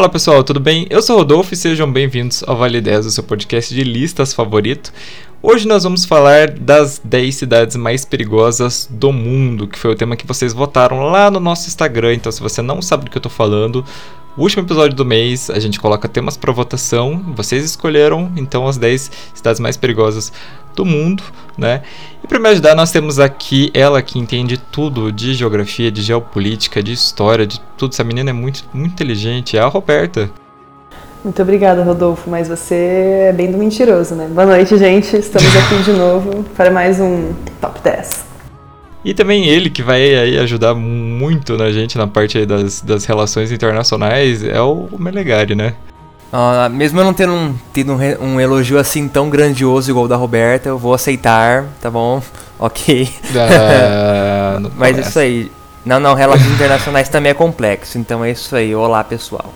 Fala pessoal, tudo bem? Eu sou Rodolfo e sejam bem-vindos ao Vale 10, o seu podcast de listas favorito. Hoje nós vamos falar das 10 cidades mais perigosas do mundo, que foi o tema que vocês votaram lá no nosso Instagram. Então, se você não sabe do que eu tô falando, o último episódio do mês a gente coloca temas para votação. Vocês escolheram então as 10 cidades mais perigosas do mundo, né? E para me ajudar, nós temos aqui ela que entende tudo de geografia, de geopolítica, de história, de tudo. Essa menina é muito, muito inteligente, é a Roberta. Muito obrigada, Rodolfo, mas você é bem do mentiroso, né? Boa noite, gente. Estamos aqui de novo para mais um Top 10. E também ele, que vai aí ajudar muito na gente na parte das, das relações internacionais, é o Melegari, né? Uh, mesmo eu não tendo um, tido um, um, elogio assim tão grandioso igual o da Roberta, eu vou aceitar, tá bom? Ok. Uh, Mas isso aí. Não, não, relações internacionais também é complexo, então é isso aí. Olá, pessoal.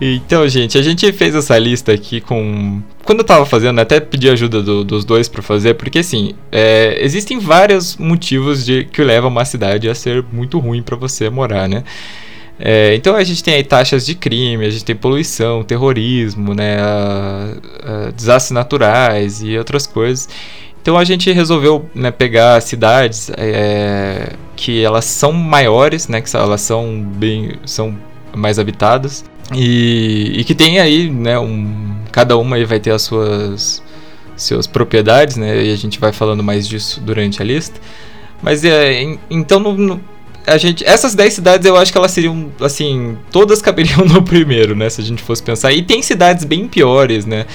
Então, gente, a gente fez essa lista aqui com. Quando eu tava fazendo, até pedi ajuda do, dos dois para fazer, porque assim, é, existem vários motivos de que levam uma cidade a ser muito ruim para você morar, né? É, então a gente tem aí taxas de crime, a gente tem poluição, terrorismo, né, a, a desastres naturais e outras coisas. Então a gente resolveu né, pegar cidades é, que elas são maiores, né, que elas são bem, são mais habitadas e, e que tem aí, né, um, cada uma aí vai ter as suas, suas propriedades, né, e a gente vai falando mais disso durante a lista. Mas é, então, no, no, a gente, essas 10 cidades eu acho que elas seriam, assim, todas caberiam no primeiro, né, se a gente fosse pensar. E tem cidades bem piores, né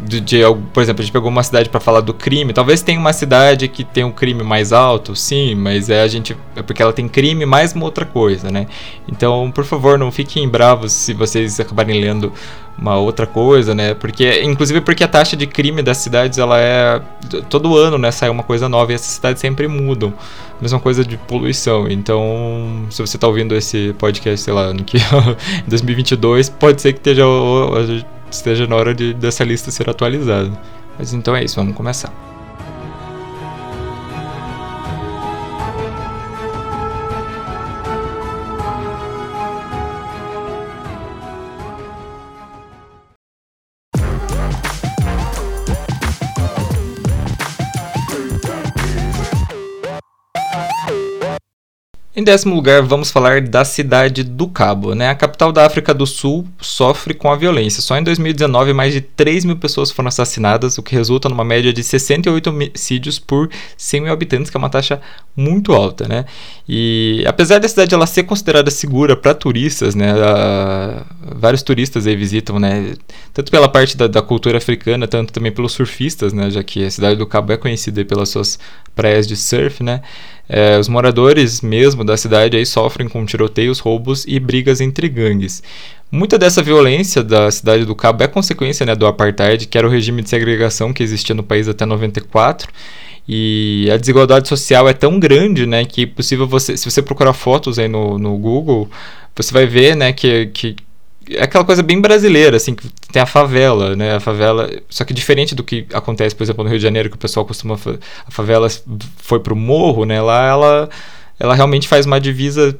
de, de, por exemplo, a gente pegou uma cidade para falar do crime. Talvez tenha uma cidade que tem um crime mais alto, sim, mas é a gente é porque ela tem crime mais uma outra coisa, né? Então, por favor, não fiquem bravos se vocês acabarem lendo uma outra coisa, né? Porque inclusive porque a taxa de crime das cidades ela é todo ano, né, sai uma coisa nova e essas cidades sempre mudam. Mesma coisa de poluição. Então, se você está ouvindo esse podcast, sei lá, no que em 2022, pode ser que esteja esteja na hora de, dessa lista ser atualizada. Mas então é isso, vamos começar. Em décimo lugar, vamos falar da cidade do Cabo. Né? A capital da África do Sul sofre com a violência. Só em 2019, mais de 3 mil pessoas foram assassinadas, o que resulta numa média de 68 homicídios por 100 mil habitantes, que é uma taxa muito alta. Né? E apesar da cidade ela ser considerada segura para turistas, né? A, vários turistas aí visitam, né? tanto pela parte da, da, cultura africana, tanto também pelos surfistas, né? já que a cidade do Cabo é conhecida pelas suas praias de surf. Né? É, os moradores mesmo da cidade aí sofrem com tiroteios, roubos e brigas entre gangues. Muita dessa violência da cidade do Cabo é consequência né, do apartheid, que era o regime de segregação que existia no país até 94. E a desigualdade social é tão grande, né, que é possível você, se você procurar fotos aí no, no Google, você vai ver, né, que, que é aquela coisa bem brasileira, assim, que tem a favela, né? A favela, só que diferente do que acontece, por exemplo, no Rio de Janeiro, que o pessoal costuma a favela foi pro morro, né? Lá ela ela realmente faz uma divisa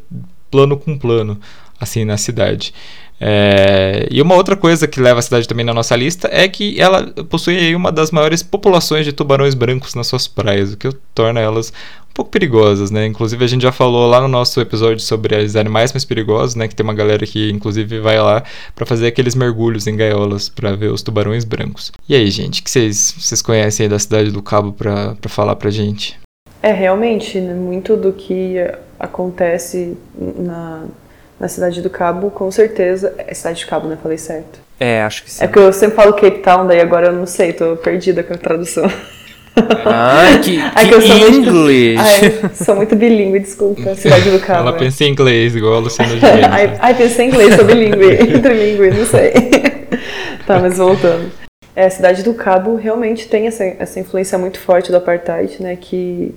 plano com plano, assim, na cidade. É, e uma outra coisa que leva a cidade também na nossa lista é que ela possui uma das maiores populações de tubarões brancos nas suas praias, o que torna elas um pouco perigosas, né? Inclusive a gente já falou lá no nosso episódio sobre os animais mais perigosos, né? Que tem uma galera que inclusive vai lá para fazer aqueles mergulhos em gaiolas para ver os tubarões brancos. E aí, gente, que vocês vocês conhecem aí da cidade do Cabo para falar pra gente? É realmente né? muito do que acontece na na cidade do Cabo, com certeza. É cidade de Cabo, né? Falei certo. É, acho que sim. É porque eu sempre falo Cape Town, daí agora eu não sei, tô perdida com a tradução. Ai, que, Ai, que, que inglês! Ai, sou muito bilíngue, desculpa, cidade do Cabo. Ela é. pensa em inglês, igual a Luciana Gimenez. ai, ai, pensei em inglês, sou bilíngue, trilingue, não sei. tá, mas voltando. É, a cidade do Cabo realmente tem essa, essa influência muito forte do apartheid, né, que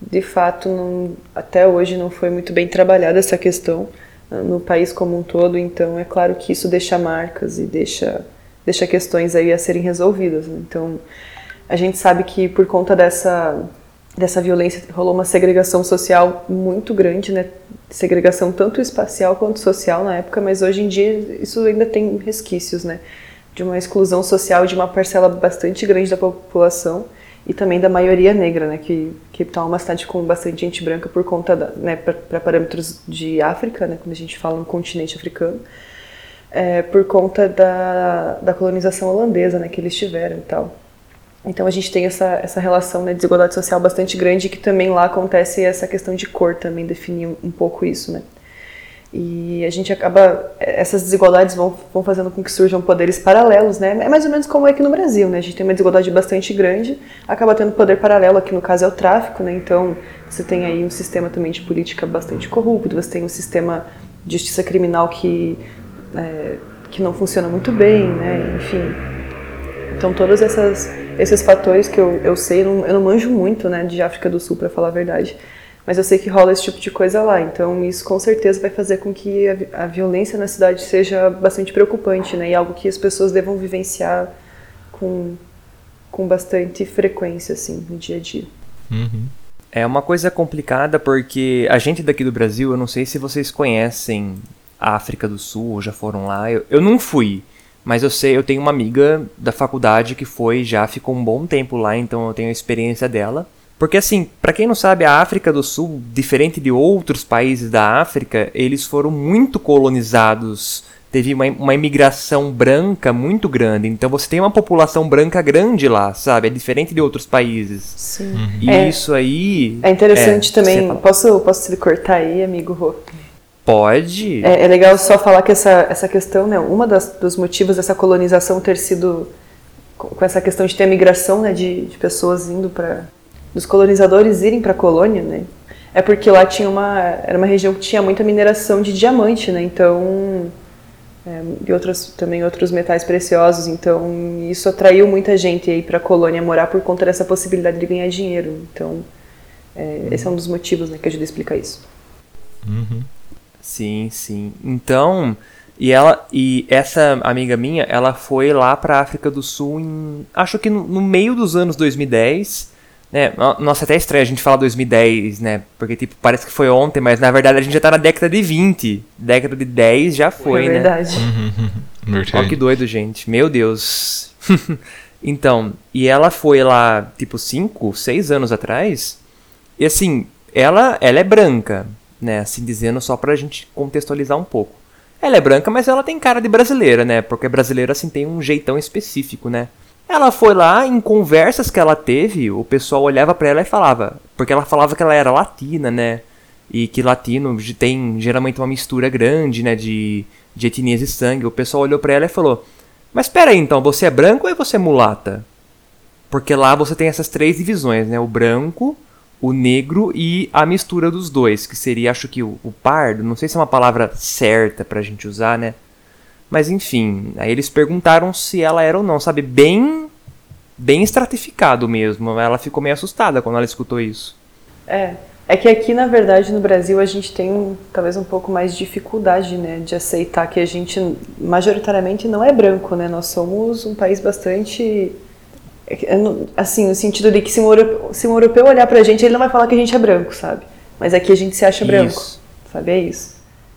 de fato não, até hoje não foi muito bem trabalhada essa questão no país como um todo, então é claro que isso deixa marcas e deixa, deixa questões aí a serem resolvidas. Né? Então a gente sabe que por conta dessa dessa violência rolou uma segregação social muito grande, né? Segregação tanto espacial quanto social na época, mas hoje em dia isso ainda tem resquícios, né? De uma exclusão social de uma parcela bastante grande da população e também da maioria negra, né? Que Cape Town é uma cidade com bastante gente branca por conta da, né? Para parâmetros de África, né? Quando a gente fala no continente africano, é, por conta da, da colonização holandesa, né? Que eles tiveram e tal. Então a gente tem essa, essa relação né, de desigualdade social bastante grande que também lá acontece essa questão de cor também define um pouco isso, né? E a gente acaba essas desigualdades vão, vão fazendo com que surjam poderes paralelos, né? É mais ou menos como é aqui no Brasil, né? A gente tem uma desigualdade bastante grande, acaba tendo poder paralelo aqui no caso é o tráfico, né? Então você tem aí um sistema também de política bastante corrupto, você tem um sistema de justiça criminal que é, que não funciona muito bem, né? Enfim, então todas essas esses fatores que eu, eu sei, eu não, eu não manjo muito né, de África do Sul, para falar a verdade, mas eu sei que rola esse tipo de coisa lá. Então isso com certeza vai fazer com que a, a violência na cidade seja bastante preocupante, né, e algo que as pessoas devam vivenciar com, com bastante frequência, assim, no dia a dia. Uhum. É uma coisa complicada porque a gente daqui do Brasil, eu não sei se vocês conhecem a África do Sul ou já foram lá. Eu, eu não fui, mas eu sei, eu tenho uma amiga da faculdade que foi, já ficou um bom tempo lá, então eu tenho a experiência dela. Porque assim, para quem não sabe, a África do Sul, diferente de outros países da África, eles foram muito colonizados. Teve uma, uma imigração branca muito grande. Então você tem uma população branca grande lá, sabe? É diferente de outros países. Sim. Uhum. E é, isso aí. É interessante é, também. Posso, posso te cortar aí, amigo Rô? Pode. É, é, legal só falar que essa, essa questão, né, uma das, dos motivos dessa colonização ter sido com, com essa questão de ter a migração né, de, de pessoas indo para. Dos colonizadores irem para a colônia, né? É porque lá tinha uma. era uma região que tinha muita mineração de diamante, né? Então. É, e outros, também outros metais preciosos, então isso atraiu muita gente aí para a colônia morar por conta dessa possibilidade de ganhar dinheiro. Então, é, esse é um dos motivos né, que ajuda a explicar isso. Uhum. Sim, sim. Então, e ela e essa amiga minha, ela foi lá para África do Sul em acho que no, no, meio dos anos 2010, né? Nossa, até estranho a gente falar 2010, né? Porque tipo, parece que foi ontem, mas na verdade a gente já tá na década de 20. Década de 10 já foi, é verdade. né? Verdade. Olha que doido, gente. Meu Deus. então, e ela foi lá tipo 5, 6 anos atrás. E assim, ela ela é branca, né? Assim dizendo só pra gente contextualizar um pouco. Ela é branca, mas ela tem cara de brasileira, né? Porque brasileira assim tem um jeitão específico, né? Ela foi lá em conversas que ela teve, o pessoal olhava para ela e falava, porque ela falava que ela era latina, né? E que latino tem geralmente uma mistura grande, né, de, de etnias e sangue. O pessoal olhou para ela e falou: "Mas espera aí, então, você é branco ou você é mulata?" Porque lá você tem essas três divisões, né? O branco, o negro e a mistura dos dois, que seria, acho que o, o, pardo, não sei se é uma palavra certa pra gente usar, né? Mas enfim, aí eles perguntaram se ela era ou não, sabe? Bem, bem estratificado mesmo. Ela ficou meio assustada quando ela escutou isso. É, é que aqui, na verdade, no Brasil, a gente tem talvez um pouco mais de dificuldade, né, de aceitar que a gente, majoritariamente, não é branco, né? Nós somos um país bastante assim, no sentido de que se um, europeu, se um europeu olhar pra gente, ele não vai falar que a gente é branco, sabe? Mas aqui a gente se acha branco, isso. sabe? É isso.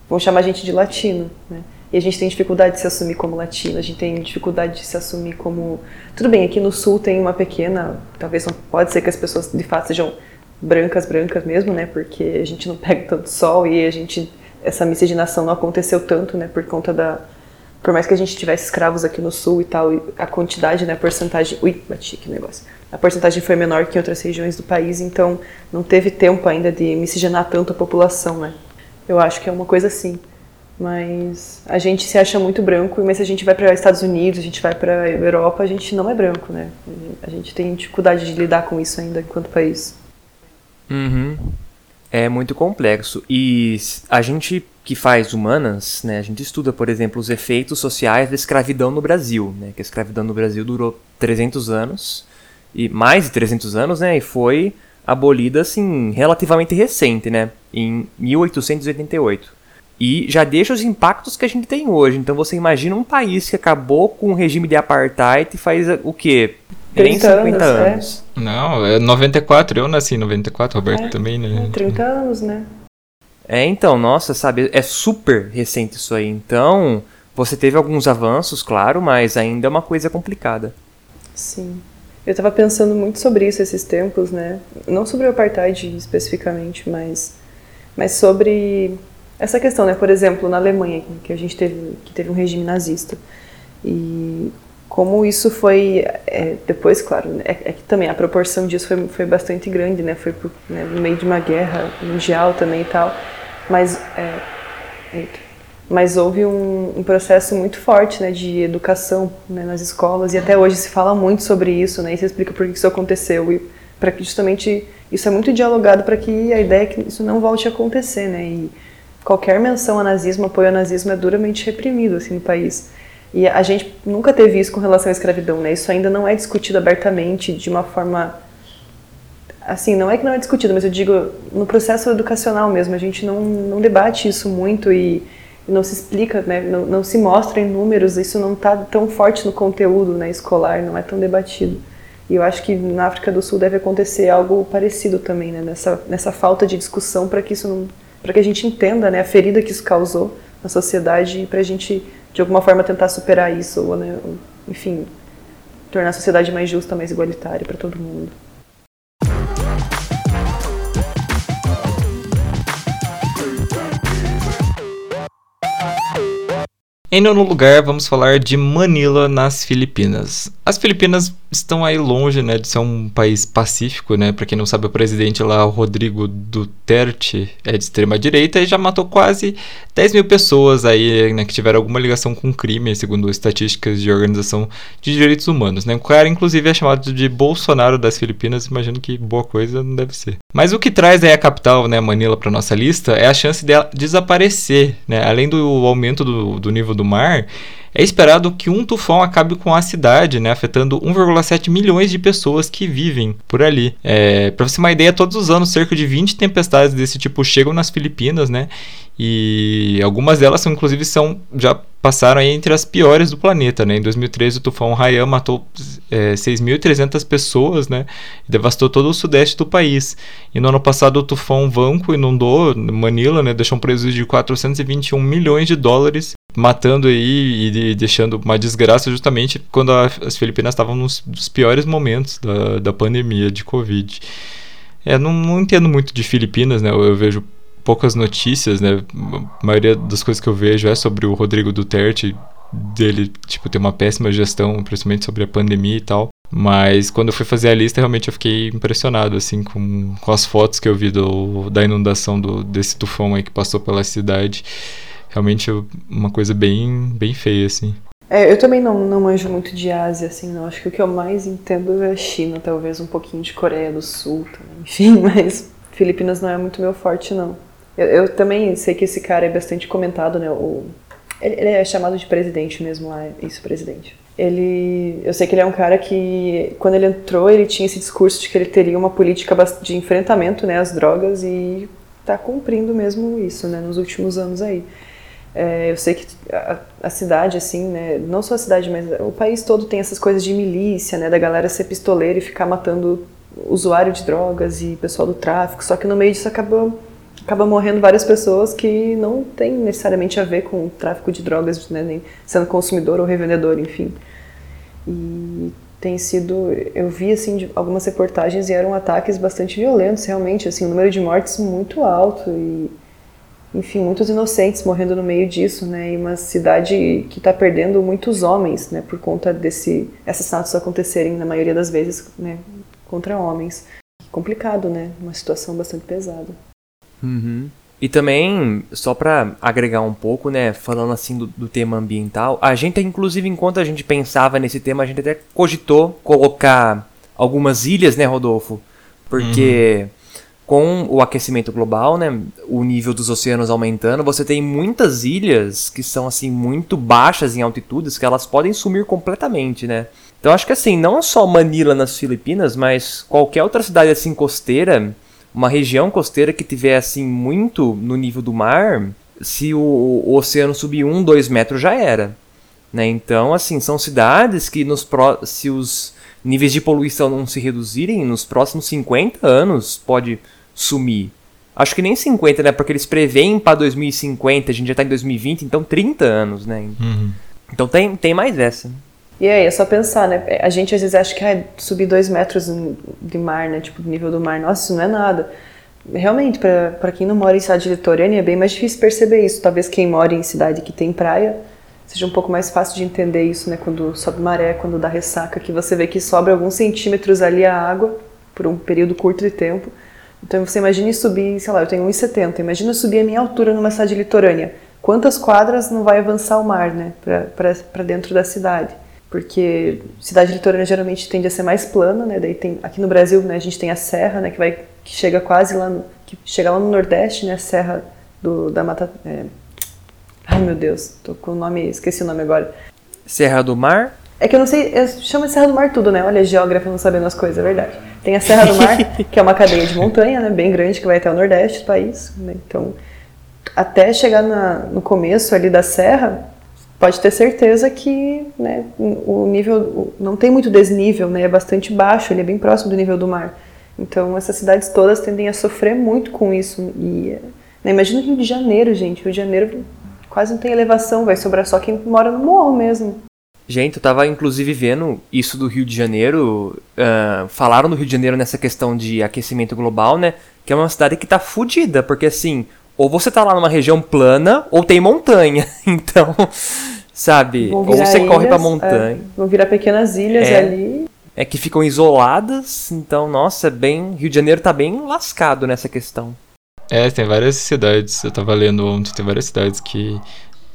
Vão chamar a gente de latino, né? E a gente tem dificuldade de se assumir como latino, a gente tem dificuldade de se assumir como. Tudo bem, aqui no sul tem uma pequena. Talvez não pode ser que as pessoas de fato sejam brancas, brancas mesmo, né? Porque a gente não pega tanto sol e a gente. Essa miscigenação não aconteceu tanto, né? Por conta da, por mais que a gente tivesse escravos aqui no sul e tal, a quantidade, né, a porcentagem, ui, bati o negócio. A porcentagem foi menor que em outras regiões do país, então não teve tempo ainda de miscigenar tanto a população, né? Eu acho que é uma coisa assim. Mas a gente se acha muito branco, mas se a gente vai para Estados Unidos, a gente vai para Europa, a gente não é branco, né? A gente tem dificuldade de lidar com isso ainda enquanto país. Uhum. É muito complexo. E a gente que faz humanas, né, a gente estuda, por exemplo, os efeitos sociais da escravidão no Brasil, né, que a escravidão no Brasil durou 300 anos, e mais de 300 anos, né, e foi abolida, assim, relativamente recente, né, em 1888. E já deixa os impactos que a gente tem hoje. Então você imagina um país que acabou com o regime de apartheid e faz o quê? Nem 50 anos. É. anos. É. Não, é 94, eu nasci em 94, Roberto é, também, né? É, 30 anos, né? É, então, nossa, sabe, é super recente isso aí. Então, você teve alguns avanços, claro, mas ainda é uma coisa complicada. Sim. Eu estava pensando muito sobre isso esses tempos, né? Não sobre o apartheid especificamente, mas, mas sobre essa questão, né? Por exemplo, na Alemanha, que a gente teve, que teve um regime nazista. E como isso foi, é, depois, claro, né? é, é, que também a proporção disso foi, foi bastante grande, né? Foi por, né, no meio de uma guerra mundial também e tal. Mas, é, eita mas houve um, um, processo muito forte né, de educação né, nas escolas e até hoje se fala muito sobre isso né, e se explica por que isso aconteceu e para que justamente isso é muito dialogado para que a ideia é que isso não volte a acontecer né, e qualquer menção a nazismo, apoio ao nazismo é duramente reprimido assim no país. E a gente nunca teve isso com relação à escravidão né, isso ainda não é discutido abertamente de uma forma assim não é que não é discutido mas eu digo no processo educacional mesmo a gente não, não debate isso muito e não se explica, né, não, não se mostra em números, isso não está tão forte no conteúdo né, escolar, não é tão debatido. E eu acho que na África do Sul deve acontecer algo parecido também, né, nessa, nessa falta de discussão para que isso não, para que a gente entenda né, a ferida que isso causou na sociedade e para a gente de alguma forma tentar superar isso ou, né, enfim, tornar a sociedade mais justa, mais igualitária para todo mundo. Em nono lugar, vamos falar de Manila, nas Filipinas. As Filipinas estão aí longe né, de ser um país pacífico, né? Para quem não sabe, o presidente lá, o Rodrigo Duterte, é de extrema direita e já matou quase 10 mil pessoas aí, né, que tiveram alguma ligação com crime, segundo estatísticas de organização de direitos humanos, né? O cara, inclusive, é chamado de Bolsonaro das Filipinas, imagino que boa coisa não deve ser. Mas o que traz aí a capital, né, Manila, para nossa lista é a chance dela desaparecer, né? Além do aumento do, do nível do mar, é esperado que um tufão acabe com a cidade, né, afetando 1,7 milhões de pessoas que vivem por ali. É, Para você ter uma ideia, todos os anos cerca de 20 tempestades desse tipo chegam nas Filipinas, né? E algumas delas são, inclusive são já passaram entre as piores do planeta, né? Em 2013 o tufão Haiyan matou é, 6.300 pessoas, né? E devastou todo o sudeste do país. E no ano passado o tufão Vanco inundou Manila, né? Deixou um prejuízo de 421 milhões de dólares matando aí e deixando uma desgraça justamente quando as Filipinas estavam nos, nos piores momentos da, da pandemia de Covid. É, não, não entendo muito de Filipinas, né? Eu, eu, vejo poucas notícias, né? A maioria das coisas que eu vejo é sobre o Rodrigo Duterte, dele, tipo, ter uma péssima gestão, principalmente sobre a pandemia e tal. Mas quando eu fui fazer a lista, realmente eu fiquei impressionado, assim, com, com as fotos que eu vi do, da inundação do, desse tufão aí que passou pela cidade realmente uma coisa bem, bem feia, assim. É, eu também não, não manjo muito de Ásia, assim, não. Acho que o que eu mais entendo é a China, talvez um pouquinho de Coreia do Sul, também. enfim, mas Filipinas não é muito meu forte, não. Eu, eu, também sei que esse cara é bastante comentado, né? O, ele, ele é chamado de presidente mesmo lá, isso, presidente. Ele, eu sei que ele é um cara que, quando ele entrou, ele tinha esse discurso de que ele teria uma política de enfrentamento, né, às drogas e está cumprindo mesmo isso, né, nos últimos anos aí. É, eu sei que a, a, cidade, assim, né, não só a cidade, mas o país todo tem essas coisas de milícia, né, da galera ser pistoleira e ficar matando usuário de drogas e pessoal do tráfico, só que no meio disso acaba, acaba morrendo várias pessoas que não tem necessariamente a ver com o tráfico de drogas, né, nem sendo consumidor ou revendedor, enfim. E tem sido, eu vi, assim, algumas reportagens e eram ataques bastante violentos, realmente, assim, o número de mortes muito alto e enfim, muitos inocentes morrendo no meio disso, né? E uma cidade que está perdendo muitos homens, né? Por conta desse assassinatos acontecerem na maioria das vezes, né? Contra homens. Complicado, né? Uma situação bastante pesada. Uhum. E também, só para agregar um pouco, né, falando assim do, do, tema ambiental, a gente, inclusive, enquanto a gente pensava nesse tema, a gente até cogitou colocar algumas ilhas, né, Rodolfo? Porque uhum com o aquecimento global, né, o nível dos oceanos aumentando, você tem muitas ilhas que são assim muito baixas em altitudes que elas podem sumir completamente, né? Então acho que assim, não só Manila nas Filipinas, mas qualquer outra cidade assim costeira, uma região costeira que tiver assim muito no nível do mar, se o, o oceano subir um, dois metros já era, né? Então assim são cidades que nos pro, se os níveis de poluição não se reduzirem, nos próximos 50 anos pode sumir. Acho que nem 50, né? Porque eles preveem para 2050, a gente já tá em 2020, então 30 anos, né? Uhum. Então tem, tem mais essa. E aí, é só pensar, né? A gente às vezes acha que ah, subir dois metros de mar, né? Tipo, do nível do mar, nossa, isso não é nada. Realmente, para quem não mora em cidade litorânea, é bem mais difícil perceber isso. Talvez quem mora em cidade que tem praia seja um pouco mais fácil de entender isso, né? Quando sobe maré, quando dá ressaca, que você vê que sobra alguns centímetros ali a água por um período curto de tempo. Então você imagine subir, sei lá, eu tenho 1,70, imagina subir a minha altura numa cidade litorânea. Quantas quadras não vai avançar o mar, né? Para dentro da cidade porque cidade litorânea geralmente tende a ser mais plana, né? Daí tem aqui no Brasil, né, a gente tem a serra, né, que vai que chega quase lá no, que chega lá no Nordeste, né, a serra do da Mata é... Ai, meu Deus, tô com o nome, esqueci o nome agora. Serra do Mar? É que eu não sei, eu chamo de Serra do Mar tudo, né? Olha, geógrafa não sabendo as coisas, é verdade. Tem a Serra do Mar, que é uma cadeia de montanha, né, bem grande, que vai até o Nordeste do país, né? Então, até chegar na, no começo ali da serra, pode ter certeza que né, o nível não tem muito desnível, né, é bastante baixo, ele é bem próximo do nível do mar. Então essas cidades todas tendem a sofrer muito com isso. E né, imagina o Rio de Janeiro, gente. Rio de Janeiro quase não tem elevação, vai sobrar só quem mora no morro mesmo. Gente, eu tava inclusive vendo isso do Rio de Janeiro. Uh, falaram do Rio de Janeiro nessa questão de aquecimento global, né? Que é uma cidade que tá fodida, porque assim, ou você tá lá numa região plana ou tem montanha. Então, sabe? Ou você ilhas, corre pra montanha. É, vão virar pequenas ilhas é, ali. É que ficam isoladas, então, nossa, é bem. Rio de Janeiro tá bem lascado nessa questão. É, tem várias cidades, eu tava lendo ontem, tem várias cidades que,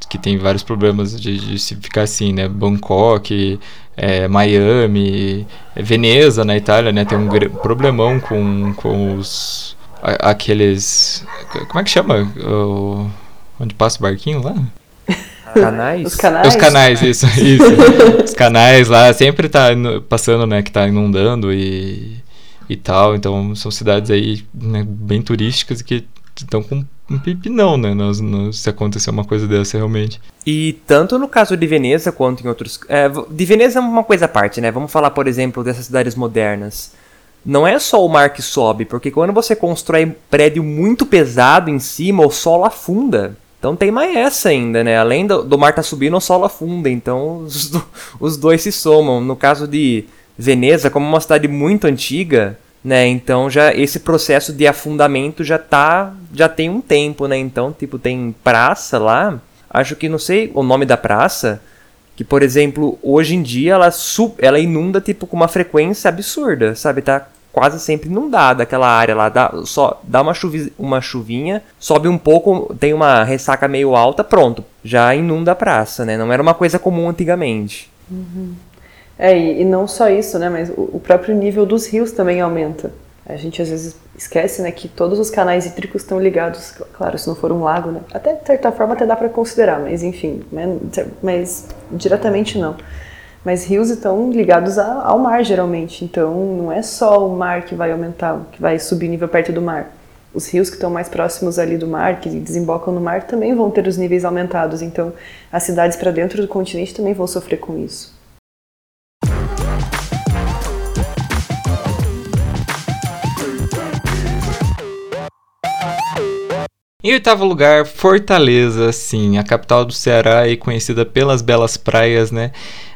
que tem vários problemas de, de se ficar assim, né? Bangkok, é, Miami, Veneza na Itália, né? Tem um problemão com, com os aqueles. Como é que chama? O, onde passa o barquinho lá? Canais? Os canais? Os canais, isso, isso. Os canais lá sempre tá passando, né, que tá inundando e, e tal. Então são cidades aí né, bem turísticas que estão com um pipinão, né, no, no, se acontecer uma coisa dessa realmente. E tanto no caso de Veneza quanto em outros... É, de Veneza é uma coisa à parte, né? Vamos falar, por exemplo, dessas cidades modernas não é só o mar que sobe, porque quando você constrói prédio muito pesado em cima, o solo afunda. Então tem mais essa ainda, né? Além do, do mar tá subindo, o solo afunda. Então os, os dois se somam. No caso de Veneza, como uma cidade muito antiga, né? Então já esse processo de afundamento já tá, já tem um tempo, né? Então tipo tem praça lá. Acho que não sei o nome da praça, que por exemplo hoje em dia ela sub, ela inunda tipo com uma frequência absurda, sabe? Tá quase sempre inundada aquela área lá. Dá, só dá uma, chuvi, uma chuvinha, sobe um pouco, tem uma ressaca meio alta, pronto. Já inunda a praça, né? Não era uma coisa comum antigamente. Uhum. É, e, e, não só isso, né? Mas o, o próprio nível dos rios também aumenta. A gente às vezes esquece, né, que todos os canais hídricos estão ligados, claro, se não for um lago, né? Até de certa forma até dá para considerar, mas enfim, né, mas diretamente não. Mas rios estão ligados ao mar, geralmente. Então, não é só o mar que vai aumentar, que vai subir nível perto do mar. Os rios que estão mais próximos ali do mar, que desembocam no mar, também vão ter os níveis aumentados. Então, as cidades para dentro do continente também vão sofrer com isso. Em oitavo lugar, Fortaleza, sim, a capital do Ceará e conhecida pelas belas praias, né?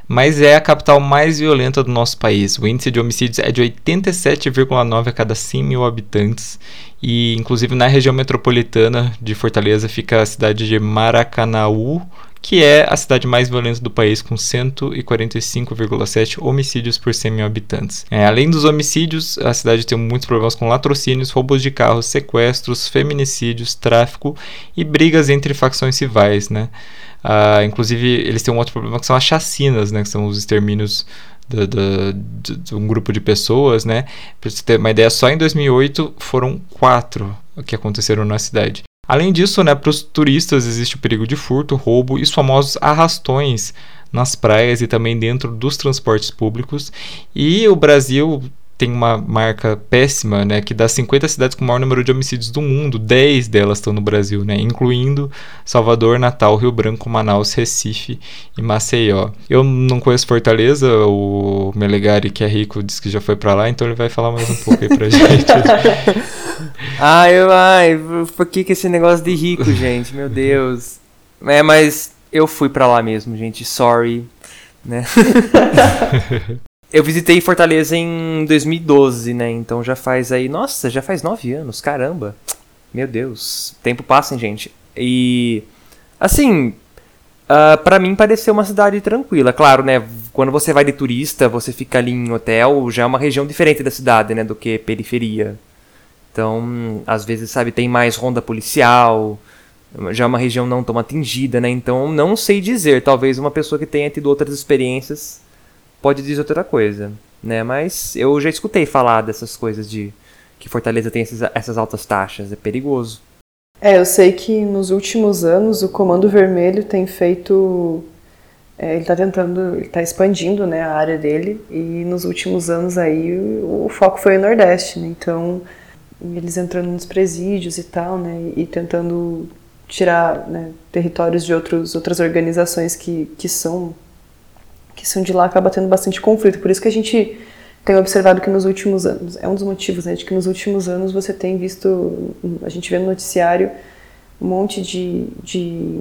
mas é a capital mais violenta do nosso país. O índice de homicídios é de 87,9 a cada 100 mil habitantes. E, inclusive, na região metropolitana de Fortaleza fica a cidade de Maracanaú, que é a cidade mais violenta do país, com 145,7 homicídios por 100 mil habitantes. É, além dos homicídios, a cidade tem muitos problemas com latrocínios, roubos de carros, sequestros, feminicídios, tráfico e brigas entre facções rivais, né? Uh, inclusive, eles têm um outro problema que são as chacinas, né? Que são os extermínios de, de, de, de um grupo de pessoas, né? Para você ter uma ideia, só em 2008 foram quatro que aconteceram na cidade. Além disso, né, para os turistas existe o perigo de furto, roubo e os famosos arrastões nas praias e também dentro dos transportes públicos. E o Brasil tem uma marca péssima, né? Que das 50 cidades com o maior número de homicídios do mundo, 10 delas estão no Brasil, né? Incluindo Salvador, Natal, Rio Branco, Manaus, Recife e Maceió. Eu não conheço Fortaleza, o Melegari, que é rico, disse que já foi para lá, então ele vai falar mais um pouco aí pra gente. ai, ai, por que, que esse negócio de rico, gente? Meu Deus. É, mas eu fui para lá mesmo, gente. Sorry. Né? Eu visitei Fortaleza em 2012, né? Então já faz aí. Nossa, já faz nove anos, caramba. Meu Deus. Tempo passa, hein, gente. E. Assim. Uh, para mim pareceu uma cidade tranquila. Claro, né? Quando você vai de turista, você fica ali em hotel, já é uma região diferente da cidade, né? Do que periferia. Então, às vezes, sabe, tem mais ronda policial. Já é uma região não tão atingida, né? Então, não sei dizer. Talvez uma pessoa que tenha tido outras experiências pode dizer outra coisa, né? Mas eu já escutei falar dessas coisas de que Fortaleza tem essas altas taxas, é perigoso. É, eu sei que nos últimos anos o Comando Vermelho tem feito é, ele está tentando, ele está expandindo né, a área dele e nos últimos anos aí o, o foco foi o Nordeste, né? Então eles entrando nos presídios e tal, né? E tentando tirar né, territórios de outros, outras organizações que, que são que são de lá acaba tendo bastante conflito. Por isso que a gente tem observado que nos últimos anos, é um dos motivos, né, de que nos últimos anos você tem visto, a gente vê no noticiário um monte de, de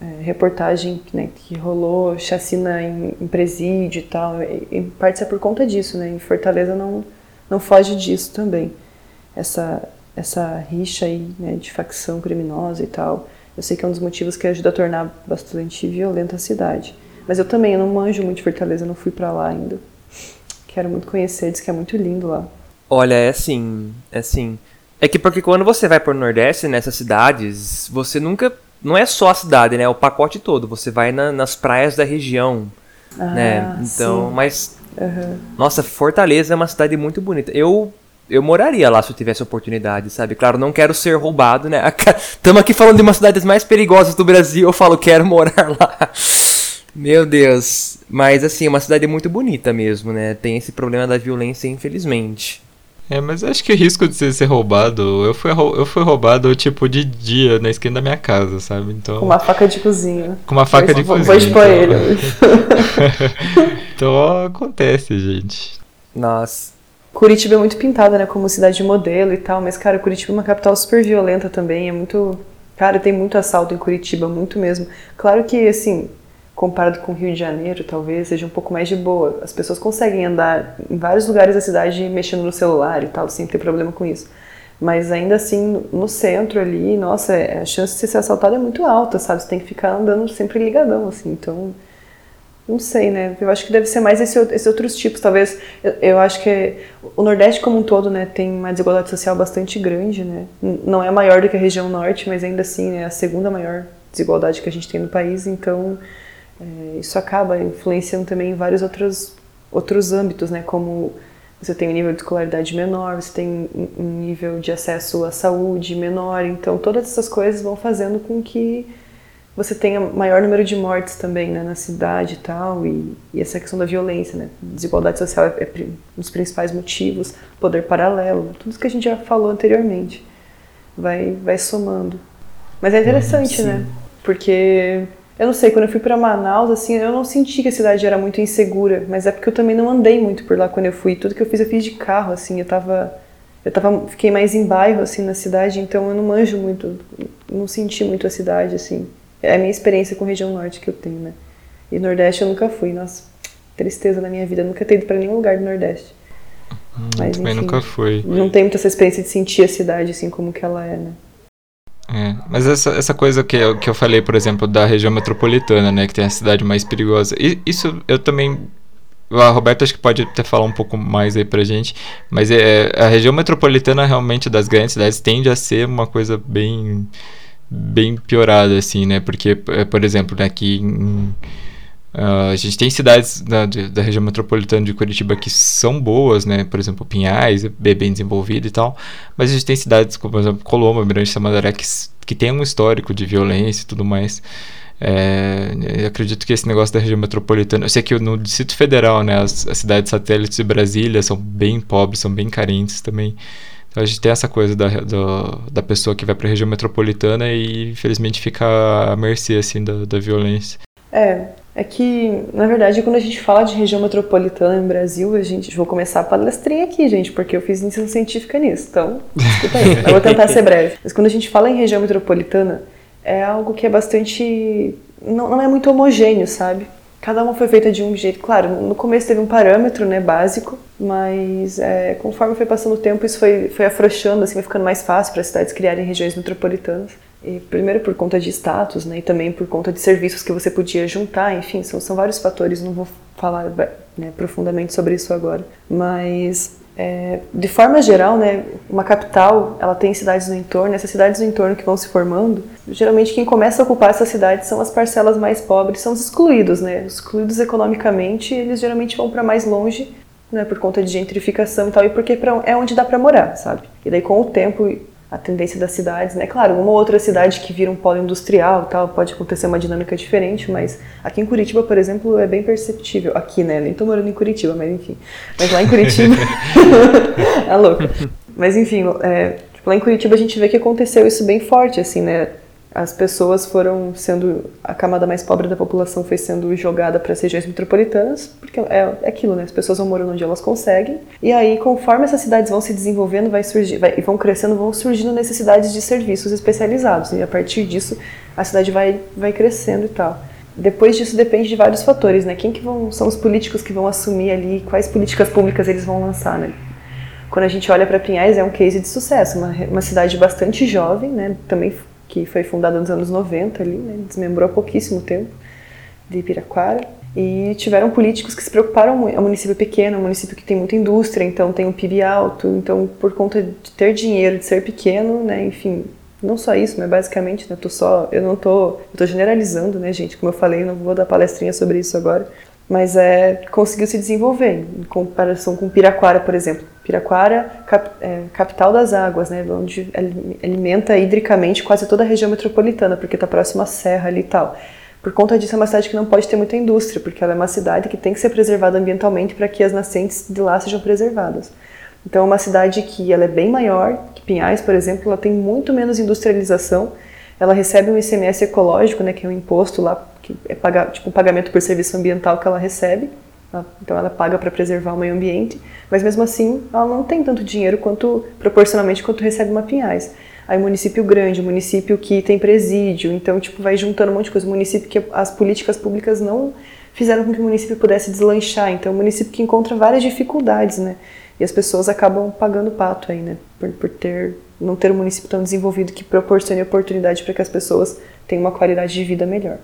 é, reportagem né, que rolou chacina em, em presídio e tal. Em parte é por conta disso, né? Em Fortaleza não, não foge disso também. Essa, essa rixa aí né, de facção criminosa e tal. Eu sei que é um dos motivos que ajuda a tornar bastante violenta a cidade. Mas eu também, eu não manjo muito Fortaleza, não fui para lá ainda. Quero muito conhecer, diz que é muito lindo lá. Olha, é assim, é assim. É que porque quando você vai pro Nordeste, nessas cidades, você nunca. Não é só a cidade, né? É o pacote todo. Você vai na, nas praias da região. Ah, né? Então, sim. mas. Uhum. Nossa, Fortaleza é uma cidade muito bonita. Eu eu moraria lá se eu tivesse oportunidade, sabe? Claro, não quero ser roubado, né? Estamos aqui falando de uma das cidades mais perigosas do Brasil. Eu falo, quero morar lá. Meu Deus. Mas assim, é uma cidade muito bonita mesmo, né? Tem esse problema da violência, infelizmente. É, mas acho que o risco de ser, ser roubado, eu fui, eu fui roubado tipo de dia na esquina da minha casa, sabe? Então. Com uma faca de cozinha. Com uma faca de cozinha. Vou expor então... ele. então acontece, gente. Nossa. Curitiba é muito pintada, né, como cidade modelo e tal, mas cara, Curitiba é uma capital super violenta também, é muito, cara, tem muito assalto em Curitiba, muito mesmo. Claro que assim, comparado com o Rio de Janeiro, talvez seja um pouco mais de boa. As pessoas conseguem andar em vários lugares da cidade mexendo no celular e tal, sem ter problema com isso. Mas ainda assim, no centro ali, nossa, a chance de ser assaltado é muito alta, sabe? Você tem que ficar andando sempre ligadão, assim. Então, não sei, né? Eu acho que deve ser mais esse, esses outros tipos. Talvez, eu, eu, acho que o Nordeste como um todo, né, tem uma desigualdade social bastante grande, né? Não é maior do que a região Norte, mas ainda assim é a segunda maior desigualdade que a gente tem no país. Então, é, isso acaba influenciando também em vários outros, outros âmbitos, né? Como você tem um nível de escolaridade menor, você tem um nível de acesso à saúde menor, então todas essas coisas vão fazendo com que você tenha maior número de mortes também né, na cidade e tal, e, e essa questão da violência, né? Desigualdade social é, é um dos principais motivos, poder paralelo, tudo isso que a gente já falou anteriormente, vai, vai somando. Mas é interessante, Sim. né? Porque eu não sei, quando eu fui para Manaus, assim, eu não senti que a cidade era muito insegura, mas é porque eu também não andei muito por lá quando eu fui. Tudo que eu fiz, eu fiz de carro, assim, eu tava. Eu tava, fiquei mais em bairro, assim, na cidade, então eu não manjo muito, não senti muito a cidade, assim. É a minha experiência com a região norte que eu tenho, né? E Nordeste eu nunca fui, nossa, tristeza na minha vida, eu nunca tenho ido pra nenhum lugar do Nordeste. Hum, Mas, também enfim, nunca fui. Não tenho muita essa experiência de sentir a cidade, assim, como que ela é, né? É, mas essa, essa coisa que eu, que eu falei, por exemplo, da região metropolitana, né, que tem a cidade mais perigosa, e, isso eu também a Roberta acho que pode até falar um pouco mais aí pra gente, mas é, a região metropolitana realmente das grandes cidades tende a ser uma coisa bem bem piorada assim, né? Porque por exemplo, né, aqui em, Uh, a gente tem cidades da, da, região metropolitana de Curitiba que são boas, né? Por exemplo, Pinhais, é bem desenvolvido e tal. Mas a gente tem cidades como, por exemplo, Colombo, Mirante Samandaré, que, que tem um histórico de violência e tudo mais. É, eu acredito que esse negócio da região metropolitana. Eu sei que no Distrito Federal, né, as, as cidades satélites de Brasília são bem pobres, são bem carentes também. Então a gente tem essa coisa da, da, da pessoa que vai para a região metropolitana e infelizmente fica à mercê assim, da, da violência. É, é que, na verdade, quando a gente fala de região metropolitana no Brasil, a gente vou começar a palestrinha aqui, gente, porque eu fiz iniciação científica nisso. Então, escuta aí. eu vou tentar ser breve. Mas quando a gente fala em região metropolitana, é algo que é bastante. Não, não é muito homogêneo, sabe? Cada uma foi feita de um jeito. Claro, no começo teve um parâmetro né, básico, mas é, conforme foi passando o tempo, isso foi, foi afrouxando, assim, foi ficando mais fácil para as cidades criarem regiões metropolitanas. E, primeiro por conta de status, né, e também por conta de serviços que você podia juntar, enfim, são, são vários fatores, não vou falar né, profundamente sobre isso agora. Mas é, de forma geral, né, uma capital, ela tem cidades no entorno, essas cidades no entorno que vão se formando, geralmente quem começa a ocupar essas cidades são as parcelas mais pobres, são os excluídos, né, os excluídos economicamente, eles geralmente vão para mais longe, né, por conta de gentrificação e tal, e porque pra, é onde dá para morar, sabe? E daí com o tempo a tendência das cidades, né? Claro, uma ou outra cidade que vira um polo industrial tal, pode acontecer uma dinâmica diferente, mas aqui em Curitiba, por exemplo, é bem perceptível. Aqui, né? Nem tô morando em Curitiba, mas enfim. Mas lá em Curitiba. é louca. Mas enfim, é, tipo, lá em Curitiba a gente vê que aconteceu isso bem forte, assim, né? As pessoas foram sendo a camada mais pobre da população foi sendo jogada para as regiões metropolitanas porque é, é, aquilo né? As pessoas vão morando onde elas conseguem e aí conforme essas cidades vão se desenvolvendo vai surgir vai, e vão crescendo vão surgindo necessidades de serviços especializados e a partir disso a cidade vai vai crescendo e tal. Depois disso depende de vários fatores né? Quem que vão são os políticos que vão assumir ali quais políticas públicas eles vão lançar né? Quando a gente olha para Pinhais é um case de sucesso uma, uma cidade bastante jovem né? Também que foi fundada nos anos 90 ali, né, desmembrou há pouquíssimo tempo, de Ibiraquara. E tiveram políticos que se preocuparam muito. É um município pequeno, é um município que tem muita indústria, então tem um PIB alto. Então, por conta de ter dinheiro, de ser pequeno, né, enfim, não só isso, mas basicamente, né, tô só, eu não tô, eu tô generalizando, né, gente, como eu falei, não vou dar palestrinha sobre isso agora, mas é, conseguiu se desenvolver, em comparação com Piraquara, por exemplo. Piraquara, cap, é, capital das águas, né, onde alimenta hidricamente quase toda a região metropolitana, porque está próximo à serra ali e tal. Por conta disso, é uma cidade que não pode ter muita indústria, porque ela é uma cidade que tem que ser preservada ambientalmente para que as nascentes de lá sejam preservadas. Então, é uma cidade que ela é bem maior que Pinhais, por exemplo, ela tem muito menos industrialização, ela recebe um ICMS ecológico, né, que é um imposto lá que é pagar, tipo um pagamento por serviço ambiental que ela recebe. Tá? Então ela paga para preservar o meio ambiente, mas mesmo assim ela não tem tanto dinheiro quanto proporcionalmente quanto recebe uma Pinhais. Aí município grande, município que tem presídio, então tipo vai juntando um monte de coisa. Município que as políticas públicas não fizeram com que o município pudesse deslanchar, então é município que encontra várias dificuldades, né? E as pessoas acabam pagando pato aí, né? Por, por ter não ter um município tão desenvolvido que proporcione oportunidade para que as pessoas tenham uma qualidade de vida melhor.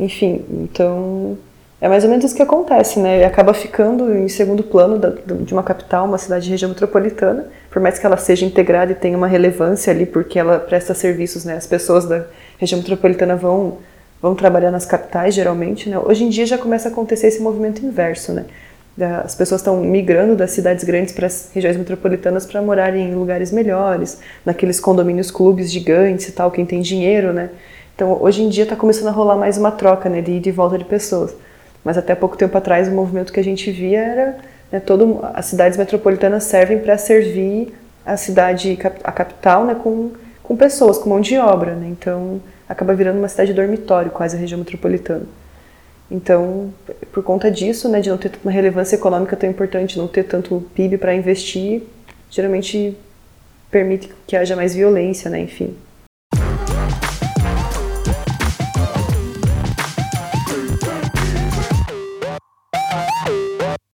Enfim, então é mais ou menos isso que acontece, né? Acaba ficando em segundo plano da, de uma capital, uma cidade de região metropolitana, por mais que ela seja integrada e tenha uma relevância ali, porque ela presta serviços, né? As pessoas da região metropolitana vão vão trabalhar nas capitais, geralmente, né? Hoje em dia já começa a acontecer esse movimento inverso, né? As pessoas estão migrando das cidades grandes para as regiões metropolitanas para morarem em lugares melhores, naqueles condomínios clubes gigantes e tal, quem tem dinheiro, né? Então, hoje em dia está começando a rolar mais uma troca, né, de ida e volta de pessoas. Mas até pouco tempo atrás, o movimento que a gente via era né, todo, as cidades metropolitanas servem para servir a cidade, a capital, né, com, com pessoas, com mão de obra, né? Então, acaba virando uma cidade dormitório, quase a região metropolitana. Então, por conta disso, né, de não ter uma relevância econômica tão importante, não ter tanto PIB para investir, geralmente permite que haja mais violência, né, enfim.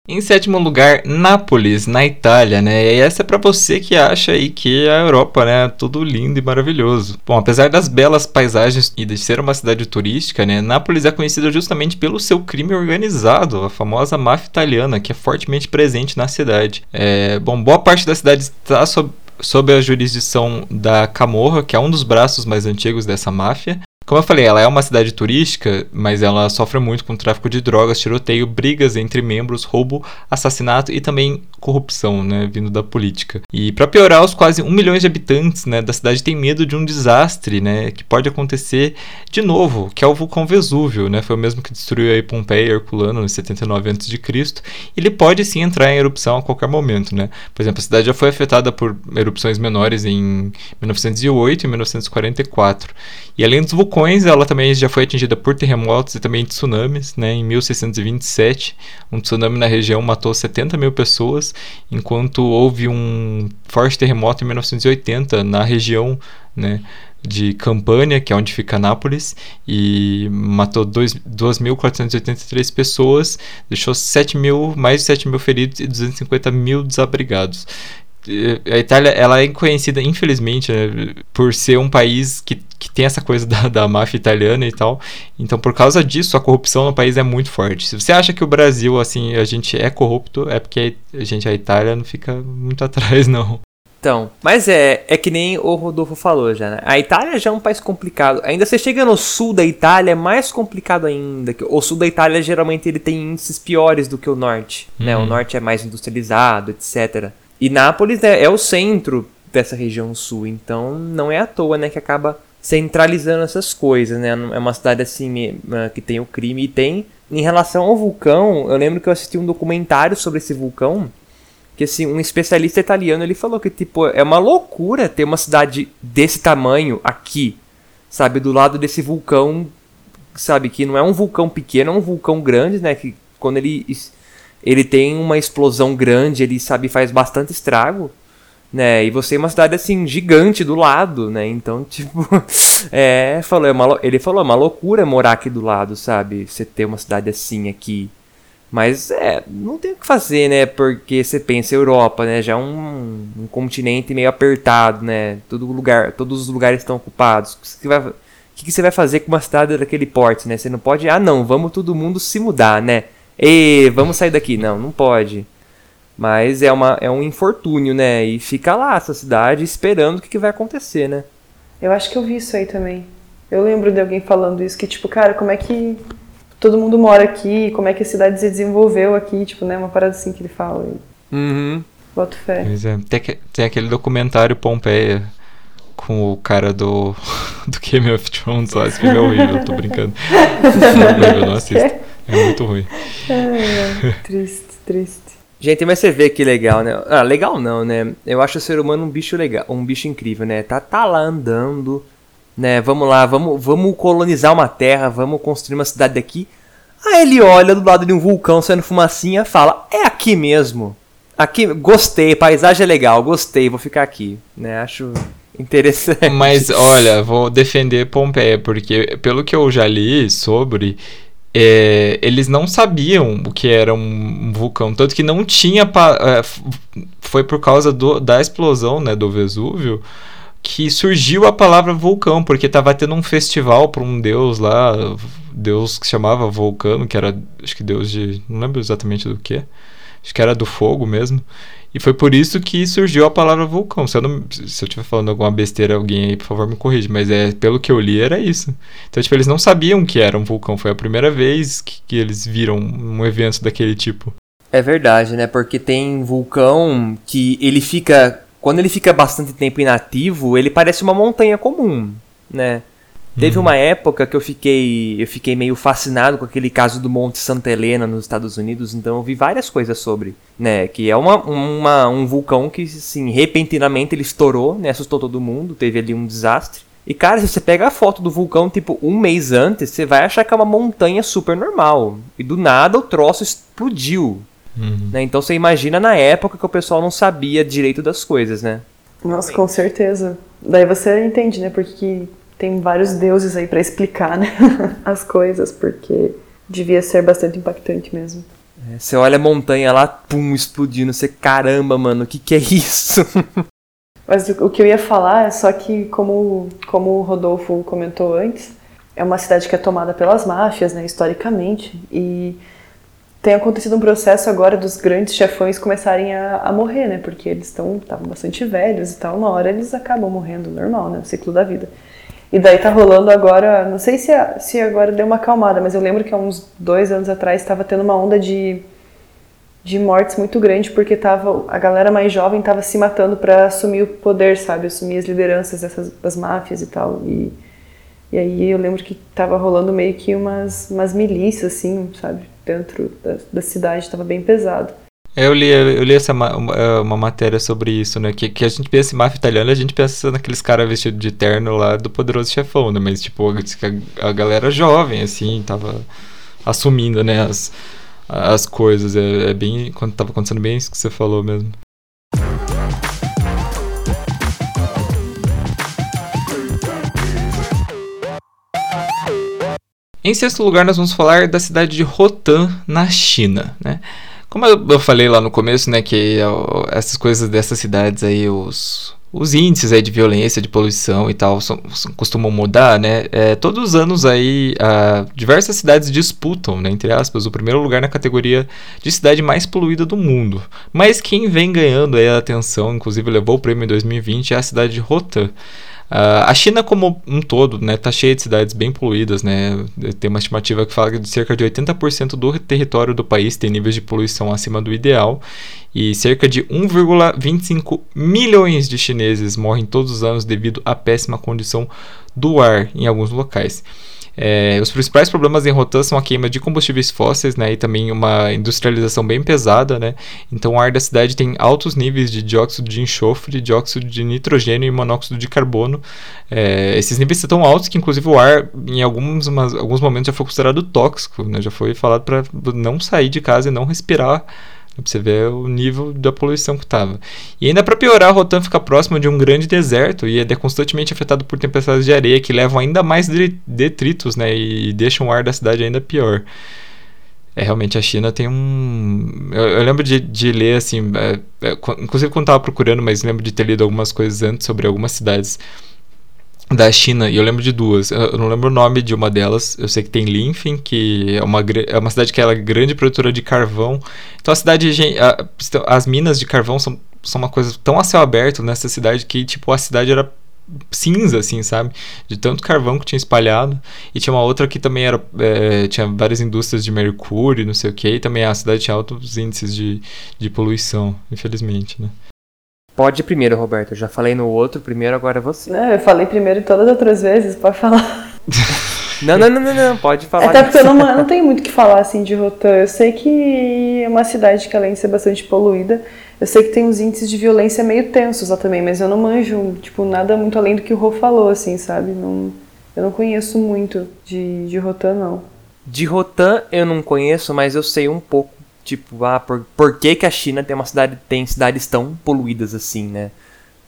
Em sétimo lugar, Nápoles, na Itália, né? E essa é para você que acha aí que a Europa, né, é tudo lindo e maravilhoso. Bom, apesar das belas paisagens e de ser uma cidade turística, né, Nápoles é conhecida justamente pelo seu crime organizado, a famosa máfia italiana, que é fortemente presente na cidade. É, bom, boa parte da cidade está sob sob a jurisdição da Camorra, que é um dos braços mais antigos dessa máfia. Como eu falei, ela é uma cidade turística, mas ela sofre muito com tráfico de drogas, tiroteio, brigas entre membros, roubo, assassinato e também corrupção, né, vindo da política. E para piorar, os quase um milhão de habitantes, né, da cidade têm medo de um desastre, né, que pode acontecer de novo, que é o vulcão Vesúvio, né, foi o mesmo que destruiu aí Pompeia e Herculano em 79 a.C. Ele pode sim entrar em erupção a qualquer momento, né. Por exemplo, a cidade já foi afetada por erupções menores em 1908 e 1944. E além dos vulcões, ela também já foi atingida por terremotos e também tsunamis, né, em 1627, um tsunami na região matou 70 mil pessoas enquanto houve um forte terremoto em 1980 na região né, de Campânia, que é onde fica Nápoles, e matou 2.483 pessoas, deixou 7 mil, mais de 7 mil feridos e 250 mil desabrigados a Itália ela é conhecida, infelizmente, né, por ser um país que, que tem essa coisa da, da máfia italiana e tal. Então, por causa disso, a corrupção no país é muito forte. Se você acha que o Brasil, assim, a gente é corrupto, é porque a gente, a Itália, não fica muito atrás, não. Então, mas é, é que nem o Rodolfo falou já, né? A Itália já é um país complicado. Ainda você chega no sul da Itália, é mais complicado ainda. O sul da Itália, geralmente, ele tem índices piores do que o norte, uhum. né? O uhum. norte é mais industrializado, etc. E Nápoles né, é o centro dessa região sul, então não é à toa né, que acaba centralizando essas coisas, né? É uma cidade assim que tem o crime e tem em relação ao vulcão, eu lembro que eu assisti um documentário sobre esse vulcão, que assim, um especialista italiano, ele falou que tipo é uma loucura ter uma cidade desse tamanho aqui, sabe, do lado desse vulcão, sabe, que não é um vulcão pequeno, é um vulcão grande, né, que quando ele ele tem uma explosão grande, ele sabe faz bastante estrago, né? E você é uma cidade assim gigante do lado, né? Então, tipo, é, falou, é uma, ele falou, é uma loucura morar aqui do lado, sabe? Você ter uma cidade assim aqui. Mas é, não tem o que fazer, né? Porque você pensa Europa, né? Já é um, um continente meio apertado, né? Todo lugar, todos os lugares estão ocupados. O que, vai, que você vai fazer com uma cidade daquele porte, né? Você não pode, ah, não, vamos todo mundo se mudar, né? Ei, vamos sair daqui. Não, não pode. Mas é, uma, é um infortúnio, né? E fica lá essa cidade esperando o que, que vai acontecer, né? Eu acho que eu vi isso aí também. Eu lembro de alguém falando isso, que tipo, cara, como é que todo mundo mora aqui, como é que a cidade se desenvolveu aqui, tipo, né? Uma parada assim que ele fala. Uhum. Boto fé. Pois é. Tem, tem aquele documentário Pompeia com o cara do, do Game of Thrones lá. Esse filme é horrível, tô brincando. eu não assisto. É muito ruim. É, triste, triste. Gente, mas você vê que legal, né? Ah, legal não, né? Eu acho o ser humano um bicho legal, um bicho incrível, né? Tá, tá lá andando, né? Vamos lá, vamos, vamos colonizar uma terra, vamos construir uma cidade aqui. Aí ele olha do lado de um vulcão saindo fumacinha fala: É aqui mesmo. Aqui, gostei, paisagem é legal, gostei, vou ficar aqui, né? Acho interessante. Mas olha, vou defender Pompeia, porque pelo que eu já li sobre, é, eles não sabiam o que era um vulcão, tanto que não tinha. É, foi por causa do, da explosão né, do Vesúvio que surgiu a palavra vulcão, porque estava tendo um festival para um deus lá, deus que chamava Vulcano, que era, acho que deus de. não lembro exatamente do que, acho que era do fogo mesmo. E foi por isso que surgiu a palavra vulcão. Se eu, não, se eu estiver falando alguma besteira, alguém aí, por favor, me corrija. Mas é, pelo que eu li, era isso. Então, tipo, eles não sabiam que era um vulcão. Foi a primeira vez que, que eles viram um evento daquele tipo. É verdade, né? Porque tem vulcão que ele fica. Quando ele fica bastante tempo inativo, ele parece uma montanha comum, né? Teve uhum. uma época que eu fiquei, eu fiquei meio fascinado com aquele caso do Monte Santa Helena nos Estados Unidos, então eu vi várias coisas sobre, né, que é uma, uma, um vulcão que, assim, repentinamente ele estourou, né, assustou todo mundo, teve ali um desastre. E, cara, se você pega a foto do vulcão, tipo, um mês antes, você vai achar que é uma montanha super normal. E do nada o troço explodiu. Uhum. Né? Então você imagina na época que o pessoal não sabia direito das coisas, né? Nossa, com certeza. Daí você entende, né? Porque tem vários deuses aí para explicar né, as coisas, porque devia ser bastante impactante mesmo. É, você olha a montanha lá, pum, explodindo, você, caramba, mano, o que, que é isso? Mas o que eu ia falar é só que, como, como o Rodolfo comentou antes, é uma cidade que é tomada pelas máfias, né, historicamente, e tem acontecido um processo agora dos grandes chefões começarem a, a morrer, né, porque eles estavam bastante velhos e tal, uma hora eles acabam morrendo, normal, né, o ciclo da vida. E daí tá rolando agora, não sei se, se agora deu uma acalmada, mas eu lembro que há uns dois anos atrás estava tendo uma onda de, de mortes muito grande porque tava, a galera mais jovem estava se matando para assumir o poder, sabe? Assumir as lideranças dessas, das máfias e tal. E, e aí eu lembro que tava rolando meio que umas, umas milícias, assim, sabe? Dentro da, da cidade, tava bem pesado. Eu li, eu li essa uma, uma matéria sobre isso, né? Que, que a gente pensa em máfia italiana, a gente pensa naqueles caras vestidos de terno lá do Poderoso Chefão, né? Mas, tipo, a, a galera jovem, assim, tava assumindo, né? As, as coisas. É, é bem. Quando tava acontecendo bem isso que você falou mesmo. Em sexto lugar, nós vamos falar da cidade de Rotan, na China, né? Como eu, falei lá no começo, né, que essas coisas dessas cidades aí, os, os índices aí de violência, de poluição e tal, são, costumam mudar, né? É, todos os anos aí, diversas cidades disputam, né, entre aspas, o primeiro lugar na categoria de cidade mais poluída do mundo. Mas quem vem ganhando aí a atenção, inclusive levou o prêmio em 2020, é a cidade de Rotan. Uh, a China como um todo, né, tá cheia de cidades bem poluídas, né? Tem uma estimativa que fala que cerca de 80% do território do país tem níveis de poluição acima do ideal e cerca de 1,25 milhões de chineses morrem todos os anos devido à péssima condição do ar em alguns locais. É, os principais problemas em Rotan são a queima de combustíveis fósseis né, e também uma industrialização bem pesada. Né? Então, o ar da cidade tem altos níveis de dióxido de enxofre, dióxido de nitrogênio e monóxido de carbono. É, esses níveis são tão altos que, inclusive, o ar, em alguns, alguns momentos, já foi considerado tóxico. Né? Já foi falado para não sair de casa e não respirar Pra você ver o nível da poluição que estava. E ainda para piorar, Rotan fica próximo de um grande deserto e é constantemente afetado por tempestades de areia que levam ainda mais detritos né, e deixam o ar da cidade ainda pior. É, realmente a China tem um. Eu, eu lembro de, de ler assim, é, é, inclusive quando estava procurando, mas lembro de ter lido algumas coisas antes sobre algumas cidades da China, e eu lembro de duas. Eu não lembro o nome de uma delas. Eu sei que tem Linfen, que é uma, é uma cidade que é grande produtora de carvão. Então a cidade. As minas de carvão são, são uma coisa tão a céu aberto nessa cidade que, tipo, a cidade era cinza, assim, sabe? De tanto carvão que tinha espalhado. E tinha uma outra que também era. É, tinha várias indústrias de mercúrio, não sei o que. E também a cidade tinha altos índices de, de poluição, infelizmente, né? Pode ir primeiro, Roberto. Eu já falei no outro primeiro, agora é você. Não, eu falei primeiro todas as outras vezes, pode falar. não, não, não, não, não, pode falar. Até porque eu não, eu não tenho muito o que falar assim de Rotan. Eu sei que é uma cidade que, além de ser bastante poluída, eu sei que tem uns índices de violência meio tensos lá também, mas eu não manjo, tipo, nada muito além do que o Rô falou, assim, sabe? Não, eu não conheço muito de, de Rotan, não. De Rotan eu não conheço, mas eu sei um pouco Tipo, ah, por, por que, que a China tem uma cidade tem cidades tão poluídas assim, né?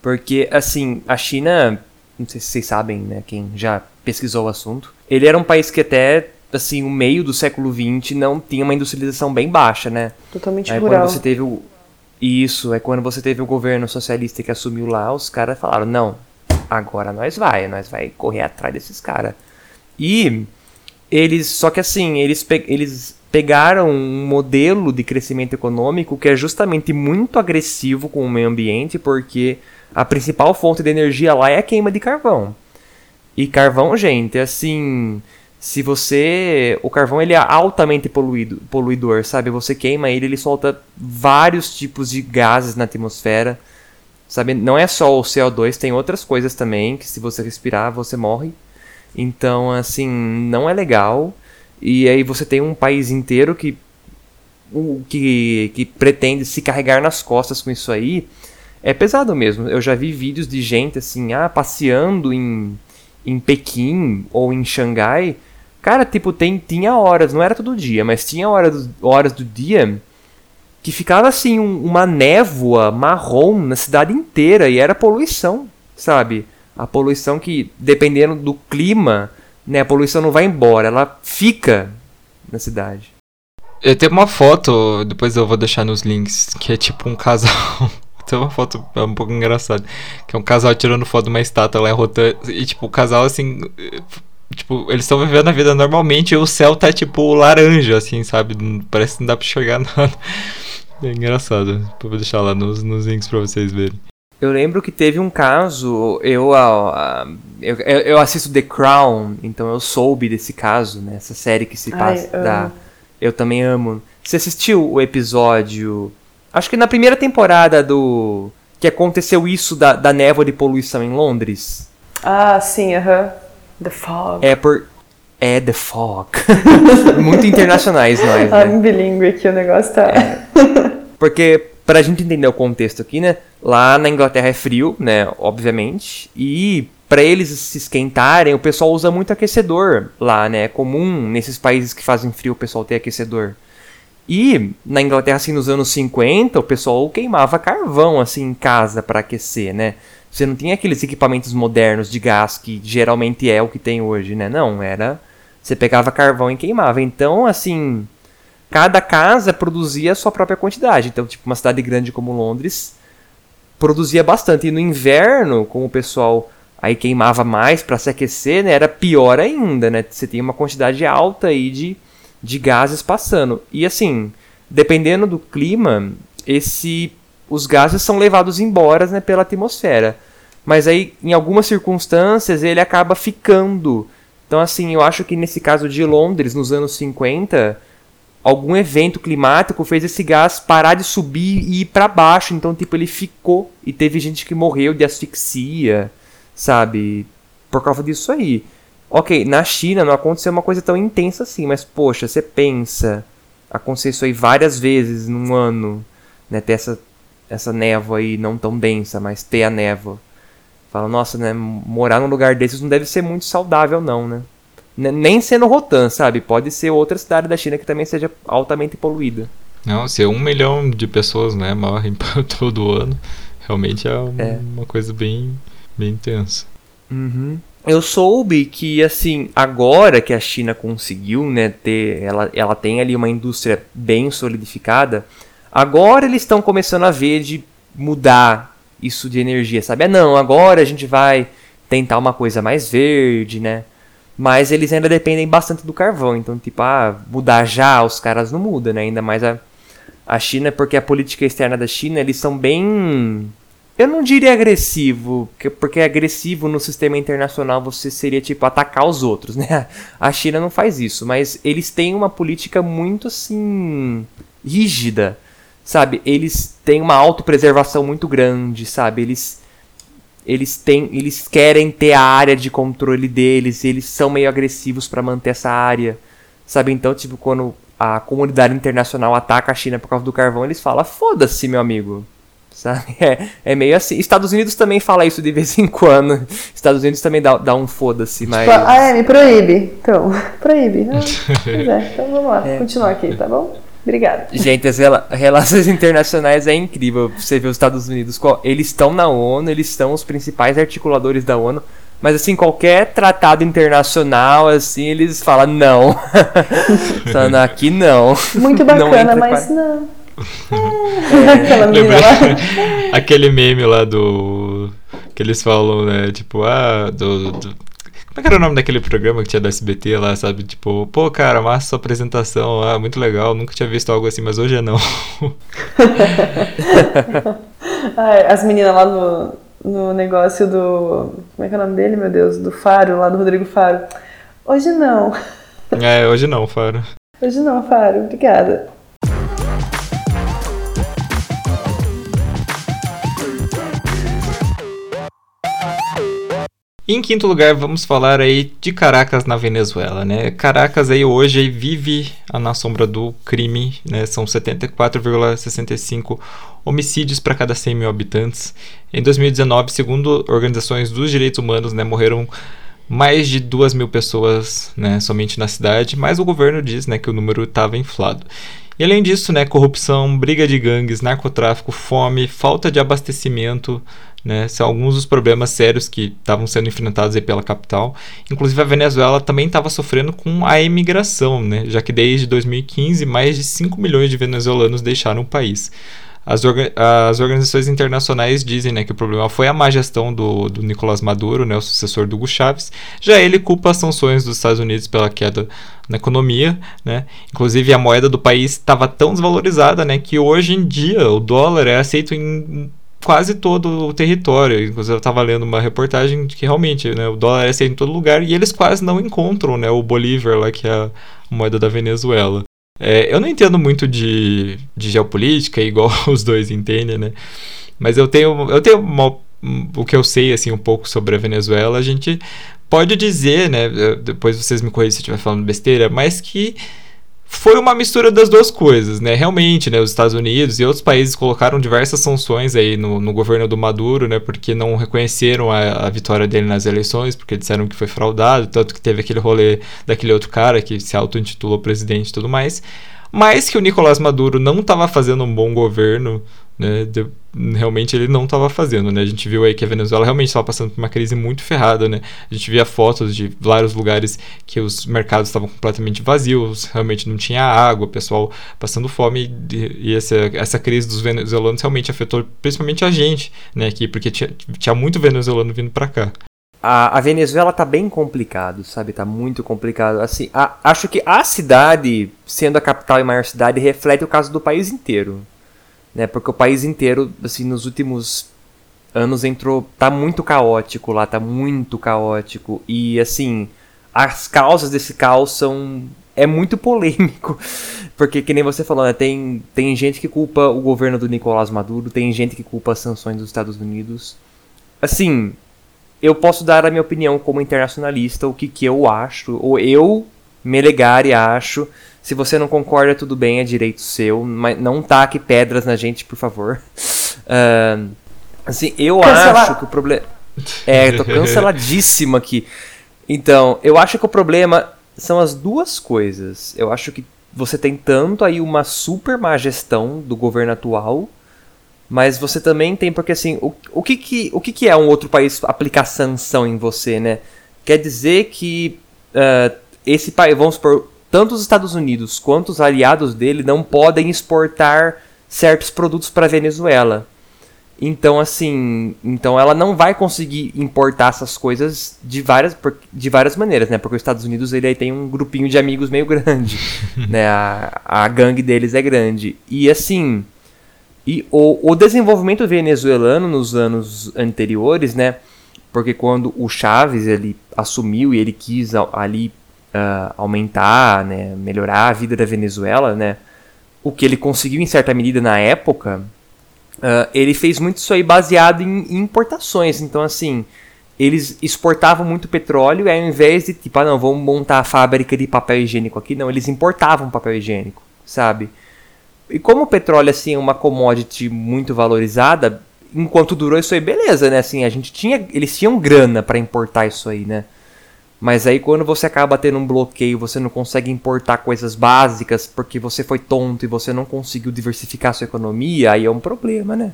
Porque assim, a China, não sei se vocês sabem, né, quem já pesquisou o assunto, ele era um país que até assim, o meio do século XX não tinha uma industrialização bem baixa, né? Totalmente Aí, rural. Quando você teve o isso, é quando você teve o governo socialista que assumiu lá, os caras falaram: "Não, agora nós vai, nós vai correr atrás desses caras". E eles, só que assim, eles eles pegaram um modelo de crescimento econômico que é justamente muito agressivo com o meio ambiente, porque a principal fonte de energia lá é a queima de carvão. E carvão, gente, assim, se você, o carvão ele é altamente poluído, poluidor, sabe? Você queima ele, ele solta vários tipos de gases na atmosfera. Sabe? Não é só o CO2, tem outras coisas também que se você respirar, você morre. Então, assim, não é legal. E aí você tem um país inteiro que, que, que pretende se carregar nas costas com isso aí. É pesado mesmo. Eu já vi vídeos de gente assim, ah, passeando em, em Pequim ou em Xangai. Cara, tipo, tem, tinha horas, não era todo dia, mas tinha horas, horas do dia que ficava assim um, uma névoa marrom na cidade inteira e era poluição, sabe? A poluição que, dependendo do clima, né, a poluição não vai embora, ela fica na cidade. Eu tenho uma foto, depois eu vou deixar nos links, que é tipo um casal. tem uma foto é um pouco engraçada. Que é um casal tirando foto de uma estátua lá em Rotan. E tipo, o casal assim. Tipo, eles estão vivendo a vida normalmente e o céu tá tipo laranja, assim, sabe? Parece que não dá pra enxergar nada. É engraçado. Vou deixar lá nos, nos links pra vocês verem. Eu lembro que teve um caso, eu, eu, eu assisto The Crown, então eu soube desse caso, né? Essa série que se passa Ai, da. Eu também amo. Você assistiu o episódio. Acho que na primeira temporada do. Que aconteceu isso da, da névoa de poluição em Londres. Ah, sim, aham. Uh -huh. The Fog. É por. É The Fog. Muito internacionais nós. Né? Ah, bilíngue aqui o negócio tá. É. Porque Pra gente entender o contexto aqui, né? Lá na Inglaterra é frio, né? Obviamente. E para eles se esquentarem, o pessoal usa muito aquecedor lá, né? É comum nesses países que fazem frio o pessoal ter aquecedor. E na Inglaterra, assim, nos anos 50, o pessoal queimava carvão, assim, em casa para aquecer, né? Você não tinha aqueles equipamentos modernos de gás que geralmente é o que tem hoje, né? Não, era. Você pegava carvão e queimava. Então, assim, cada casa produzia a sua própria quantidade. Então, tipo, uma cidade grande como Londres produzia bastante. E no inverno, como o pessoal aí queimava mais para se aquecer, né, era pior ainda, né? Você tinha uma quantidade alta aí de, de gases passando. E assim, dependendo do clima, esse os gases são levados embora né, pela atmosfera. Mas aí, em algumas circunstâncias, ele acaba ficando. Então, assim, eu acho que nesse caso de Londres, nos anos 50, algum evento climático fez esse gás parar de subir e ir para baixo. Então, tipo, ele ficou e teve gente que morreu de asfixia, sabe? Por causa disso aí. Ok, na China não aconteceu uma coisa tão intensa assim, mas poxa, você pensa, aconteceu isso aí várias vezes num ano, né? Ter essa, essa névoa aí não tão densa, mas ter a névoa. Fala, nossa, né? Morar num lugar desses não deve ser muito saudável, não, né? Nem sendo Rotan, sabe? Pode ser outra cidade da China que também seja altamente poluída. Não, se um milhão de pessoas né, morrem todo ano, realmente é, um, é. uma coisa bem, bem intensa. Uhum. Eu soube que, assim, agora que a China conseguiu, né, ter, ela, ela tem ali uma indústria bem solidificada, agora eles estão começando a ver de mudar isso de energia, sabe? Ah, não, agora a gente vai tentar uma coisa mais verde, né? Mas eles ainda dependem bastante do carvão. Então, tipo, ah, mudar já, os caras não mudam, né? Ainda mais a, a China, porque a política externa da China, eles são bem. Eu não diria agressivo, porque agressivo no sistema internacional você seria tipo atacar os outros, né? A China não faz isso, mas eles têm uma política muito assim rígida, sabe? Eles têm uma autopreservação muito grande, sabe? Eles eles têm, eles querem ter a área de controle deles, eles são meio agressivos para manter essa área. Sabe, então, tipo, quando a comunidade internacional ataca a China por causa do carvão, eles falam: "Foda-se, meu amigo". Sabe? É, é meio assim. Estados Unidos também fala isso de vez em quando. Estados Unidos também dá, dá um foda-se, tipo, mas. ah, é, me proíbe. Então, proíbe. Ah, pois é, então vamos lá, é. continuar aqui, tá bom? Obrigada. Gente, as rela relações internacionais é incrível. Você vê os Estados Unidos, eles estão na ONU, eles são os principais articuladores da ONU. Mas assim, qualquer tratado internacional, assim, eles falam não. Falando aqui não. Muito bacana, não mas não. É. Aquele meme lá do. Que eles falam, né? Tipo, ah, do, do como é que era o nome daquele programa que tinha da SBT lá, sabe? Tipo, pô, cara, massa sua apresentação, ah, muito legal, nunca tinha visto algo assim, mas hoje é não. As meninas lá no, no negócio do. Como é que é o nome dele, meu Deus? Do Faro, lá do Rodrigo Faro. Hoje não. É, hoje não, Faro. Hoje não, Faro, obrigada. Em quinto lugar, vamos falar aí de Caracas na Venezuela, né? Caracas aí hoje vive na sombra do crime, né? São 74,65 homicídios para cada 100 mil habitantes. Em 2019, segundo organizações dos direitos humanos, né, morreram mais de 2 mil pessoas né, somente na cidade, mas o governo diz né, que o número estava inflado. E além disso, né, corrupção, briga de gangues, narcotráfico, fome, falta de abastecimento, né, são alguns dos problemas sérios que estavam sendo enfrentados pela capital. Inclusive a Venezuela também estava sofrendo com a imigração, né, já que desde 2015 mais de 5 milhões de venezuelanos deixaram o país. As, orga as organizações internacionais dizem né, que o problema foi a má gestão do, do Nicolás Maduro, né, o sucessor do Hugo Chávez. Já ele culpa as sanções dos Estados Unidos pela queda na economia. Né? Inclusive, a moeda do país estava tão desvalorizada né, que hoje em dia o dólar é aceito em quase todo o território. Inclusive, eu estava lendo uma reportagem de que realmente né, o dólar é aceito em todo lugar e eles quase não encontram né, o Bolívar, lá, que é a moeda da Venezuela. É, eu não entendo muito de, de geopolítica, igual os dois entendem, né? Mas eu tenho, eu tenho uma, o que eu sei assim um pouco sobre a Venezuela. A gente pode dizer, né? Depois vocês me corrigem se eu estiver falando besteira, mas que foi uma mistura das duas coisas, né? Realmente, né, os Estados Unidos e outros países colocaram diversas sanções aí no, no governo do Maduro, né, porque não reconheceram a, a, vitória dele nas eleições, porque disseram que foi fraudado, tanto que teve aquele rolê daquele outro cara que se auto-intitulou presidente e tudo mais. Mas que o Nicolás Maduro não estava fazendo um bom governo né, de, realmente ele não estava fazendo, né? A gente viu aí que a Venezuela realmente estava passando por uma crise muito ferrada, né? A gente via fotos de vários lugares que os mercados estavam completamente vazios, realmente não tinha água, o pessoal passando fome e, e essa, essa crise dos venezuelanos realmente afetou principalmente a gente, né? Aqui, porque tinha, tinha muito venezuelano vindo para cá. A, a, Venezuela tá bem complicado, sabe? Tá muito complicado. Assim, a, acho que a cidade, sendo a capital e maior cidade, reflete o caso do país inteiro né? Porque o país inteiro, assim, nos últimos anos entrou, tá muito caótico lá, tá muito caótico e assim, as causas desse caos são é muito polêmico, porque que nem você falou, né, tem tem gente que culpa o governo do Nicolás Maduro, tem gente que culpa as sanções dos Estados Unidos. Assim, eu posso dar a minha opinião como internacionalista, o que que eu acho, ou eu Melegari acho se você não concorda, tudo bem, é direito seu, mas não taque pedras na gente, por favor. Uh, assim, eu Cancelar. acho que o problema. É, tô canceladíssima aqui. Então, eu acho que o problema são as duas coisas. Eu acho que você tem tanto aí uma super má gestão do governo atual, mas você também tem, porque assim, o, o, que, que, o que, que é um outro país aplicar sanção em você, né? Quer dizer que uh, esse país, vamos supor, tanto os Estados Unidos quanto os aliados dele não podem exportar certos produtos para a Venezuela. Então, assim, então ela não vai conseguir importar essas coisas de várias, de várias maneiras, né? Porque os Estados Unidos ele aí tem um grupinho de amigos meio grande, né? A, a gangue deles é grande. E assim, e o, o desenvolvimento venezuelano nos anos anteriores, né? Porque quando o Chaves ele assumiu e ele quis ali uh, aumentar, né, melhorar a vida da Venezuela, né, o que ele conseguiu em certa medida na época, uh, ele fez muito isso aí baseado em, importações. Então, assim, eles exportavam muito petróleo e ao invés de, tipo, ah, não, vamos montar a fábrica de papel higiênico aqui, não, eles importavam papel higiênico, sabe? E como o petróleo, assim, é uma commodity muito valorizada, enquanto durou isso aí, beleza, né? Assim, a gente tinha, eles tinham grana para importar isso aí, né? Mas aí quando você acaba tendo um bloqueio, você não consegue importar coisas básicas porque você foi tonto e você não conseguiu diversificar sua economia, aí é um problema, né?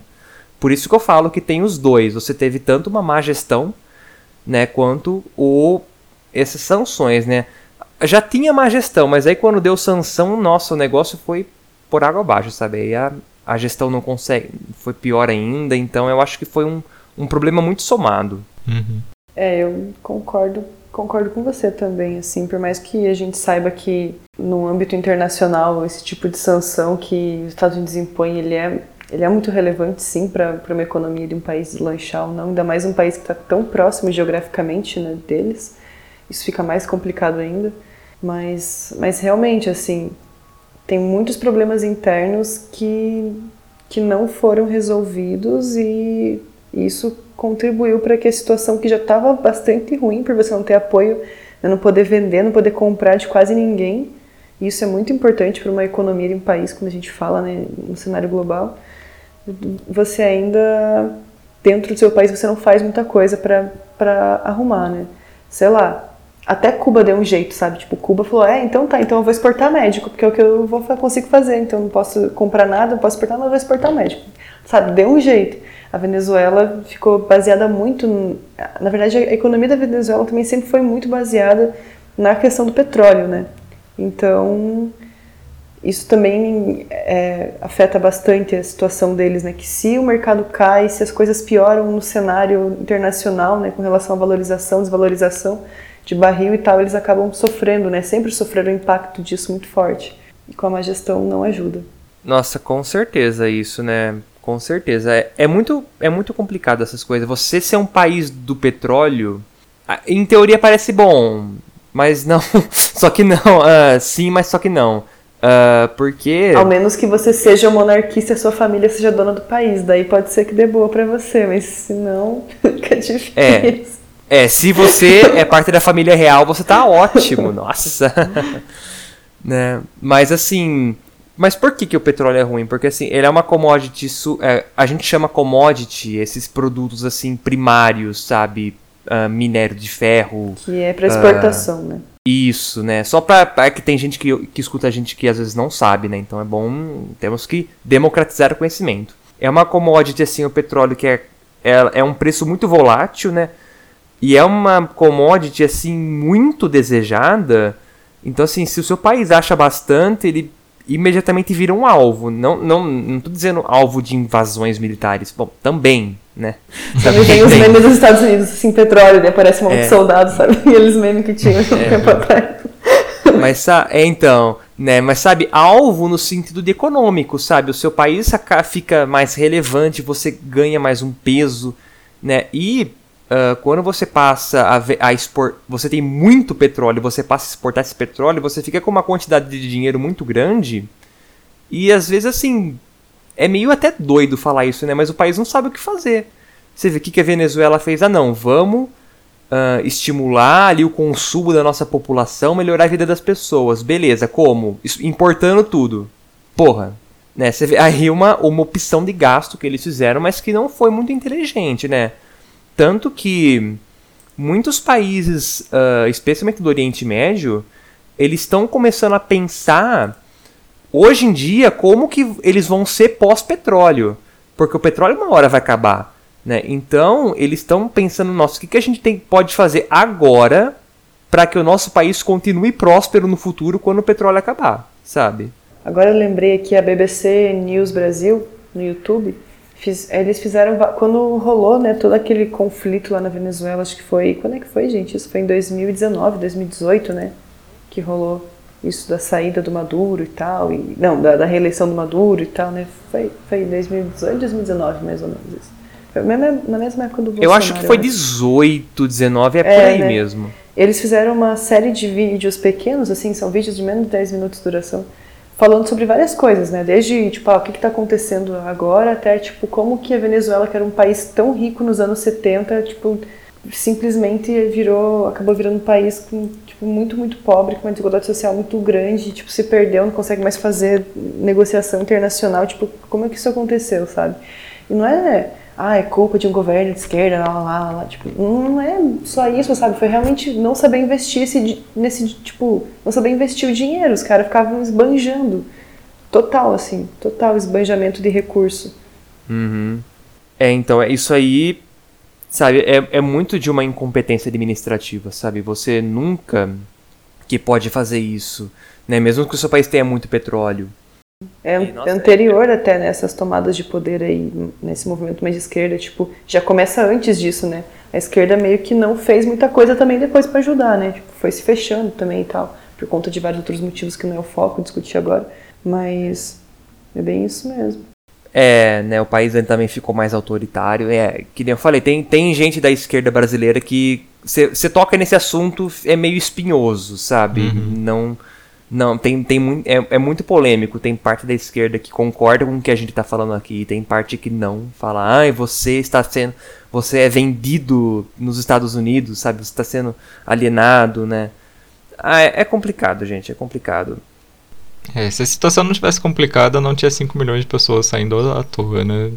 Por isso que eu falo que tem os dois. Você teve tanto uma má gestão, né, quanto o essas sanções, né? Já tinha má gestão, mas aí quando deu sanção, nossa, o negócio foi por água abaixo, sabe? Aí a, a gestão não consegue, foi pior ainda, então eu acho que foi um, um problema muito somado. Uhum. É, eu concordo Concordo com você também, assim, por mais que a gente saiba que no âmbito internacional esse tipo de sanção que os Estados Unidos impõem, ele é, ele é muito relevante, sim, para uma economia de um país deslanchar ou não, ainda mais um país que está tão próximo geograficamente né, deles, isso fica mais complicado ainda, mas, mas realmente, assim, tem muitos problemas internos que, que não foram resolvidos e isso contribuiu para que a situação que já estava bastante ruim por você não ter apoio, né, não poder vender, não poder comprar de quase ninguém. Isso é muito importante para uma economia de um país, quando a gente fala né, no cenário global. Você ainda, dentro do seu país, você não faz muita coisa para arrumar, né? Sei lá, até Cuba deu um jeito, sabe? Tipo, Cuba falou, é, então tá, então eu vou exportar médico, porque é o que eu vou, consigo fazer, então não posso comprar nada, não posso exportar, mas eu vou exportar médico. Sabe, deu um jeito a Venezuela ficou baseada muito. Na verdade, a economia da Venezuela também sempre foi muito baseada na questão do petróleo, né? Então, isso também é, afeta bastante a situação deles, né? Que se o mercado cai, se as coisas pioram no cenário internacional, né? Com relação à valorização, desvalorização de barril e tal, eles acabam sofrendo, né? Sempre sofreram o impacto disso muito forte. E com a má gestão não ajuda. Nossa, com certeza isso, né? Com certeza. É, é, muito, é muito complicado essas coisas. Você ser um país do petróleo, em teoria parece bom, mas não. só que não. Uh, sim, mas só que não. Uh, porque. Ao menos que você seja monarquista e a sua família seja dona do país. Daí pode ser que dê boa pra você, mas se não, fica difícil. É. É, se você é parte da família real, você tá ótimo, nossa. né? Mas assim, mas por que, que o petróleo é ruim? Porque assim, ele é uma commodity, é, a gente chama commodity esses produtos assim primários, sabe? Uh, minério de ferro. Que é para exportação, uh, né? Isso, né? Só pra. É que tem gente que, que escuta a gente que às vezes não sabe, né? Então é bom. Temos que democratizar o conhecimento. É uma commodity, assim, o petróleo que é, é, é um preço muito volátil, né? E é uma commodity, assim, muito desejada. Então, assim, se o seu país acha bastante, ele imediatamente vira um alvo. Não, não, não tô dizendo alvo de invasões militares. Bom, também, né? Também tem os memes dos Estados Unidos, assim, petróleo, né? Parece um monte é. de soldados, sabe? Aqueles memes que tinham um é. tempo atrás. Mas, é, então, né? Mas, sabe, alvo no sentido de econômico, sabe? O seu país fica mais relevante, você ganha mais um peso, né? E Uh, quando você passa a, a você tem muito petróleo, você passa a exportar esse petróleo, você fica com uma quantidade de dinheiro muito grande. E às vezes assim, é meio até doido falar isso, né? Mas o país não sabe o que fazer. Você vê o que a Venezuela fez? Ah, não, vamos uh, estimular ali o consumo da nossa população, melhorar a vida das pessoas. Beleza, como? Importando tudo. Porra, né? Você vê aí uma, uma opção de gasto que eles fizeram, mas que não foi muito inteligente, né? Tanto que muitos países, uh, especialmente do Oriente Médio, eles estão começando a pensar hoje em dia como que eles vão ser pós-petróleo. Porque o petróleo uma hora vai acabar. Né? Então, eles estão pensando, nossa, o que, que a gente tem, pode fazer agora para que o nosso país continue próspero no futuro quando o petróleo acabar, sabe? Agora eu lembrei aqui a BBC News Brasil no YouTube Fiz, eles fizeram quando rolou, né, todo aquele conflito lá na Venezuela, acho que foi, quando é que foi, gente? Isso foi em 2019, 2018, né? Que rolou isso da saída do Maduro e tal, e não, da, da reeleição do Maduro e tal, né? Foi, foi em 2018, 2019, mais ou menos isso. Foi na mesma época do Bolsonaro. Eu acho que foi 18, 19, é, é por aí né? mesmo. Eles fizeram uma série de vídeos pequenos, assim, são vídeos de menos de 10 minutos de duração, falando sobre várias coisas, né? Desde, tipo, ah, o que está acontecendo agora até, tipo, como que a Venezuela, que era um país tão rico nos anos 70, tipo, simplesmente virou, acabou virando um país com, tipo, muito, muito pobre, com uma desigualdade social muito grande, tipo, se perdeu, não consegue mais fazer negociação internacional, tipo, como é que isso aconteceu, sabe? E não é ah, é culpa de um governo de esquerda, lá, lá, lá. Tipo, não é só isso, sabe? Foi realmente não saber investir esse, nesse, tipo, não saber investir o dinheiro. Os caras ficavam esbanjando. Total, assim, total esbanjamento de recurso. Uhum. É, então, é isso aí, sabe, é, é muito de uma incompetência administrativa, sabe? Você nunca que pode fazer isso, né? Mesmo que o seu país tenha muito petróleo, é, nossa, é anterior é... até nessas né, tomadas de poder aí, nesse movimento mais de esquerda, tipo, já começa antes disso, né? A esquerda meio que não fez muita coisa também depois para ajudar, né? Tipo, foi se fechando também e tal, por conta de vários outros motivos que não é o foco discutir agora, mas é bem isso mesmo. É, né, o país também ficou mais autoritário, é, que nem eu falei, tem, tem gente da esquerda brasileira que você toca nesse assunto, é meio espinhoso, sabe? Uhum. Não não, tem, tem é, é muito polêmico. Tem parte da esquerda que concorda com o que a gente está falando aqui, tem parte que não. Fala, ai, você está sendo. Você é vendido nos Estados Unidos, sabe? Você está sendo alienado, né? Ah, é, é complicado, gente, é complicado. É, se a situação não tivesse complicada, não tinha 5 milhões de pessoas saindo à toa, né?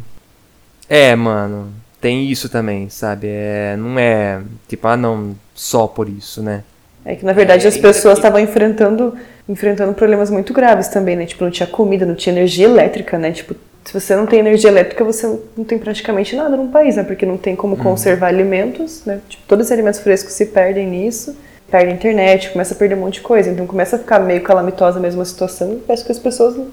É, mano, tem isso também, sabe? É, não é tipo, ah, não, só por isso, né? É que na verdade é, as pessoas estavam enfrentando enfrentando problemas muito graves também, né? Tipo, não tinha comida, não tinha energia elétrica, né? Tipo, se você não tem energia elétrica, você não tem praticamente nada no país, né? Porque não tem como uhum. conservar alimentos, né? Tipo, todos os alimentos frescos se perdem nisso, perde a internet, começa a perder um monte de coisa. Então começa a ficar meio calamitosa mesmo a situação e parece que as pessoas não,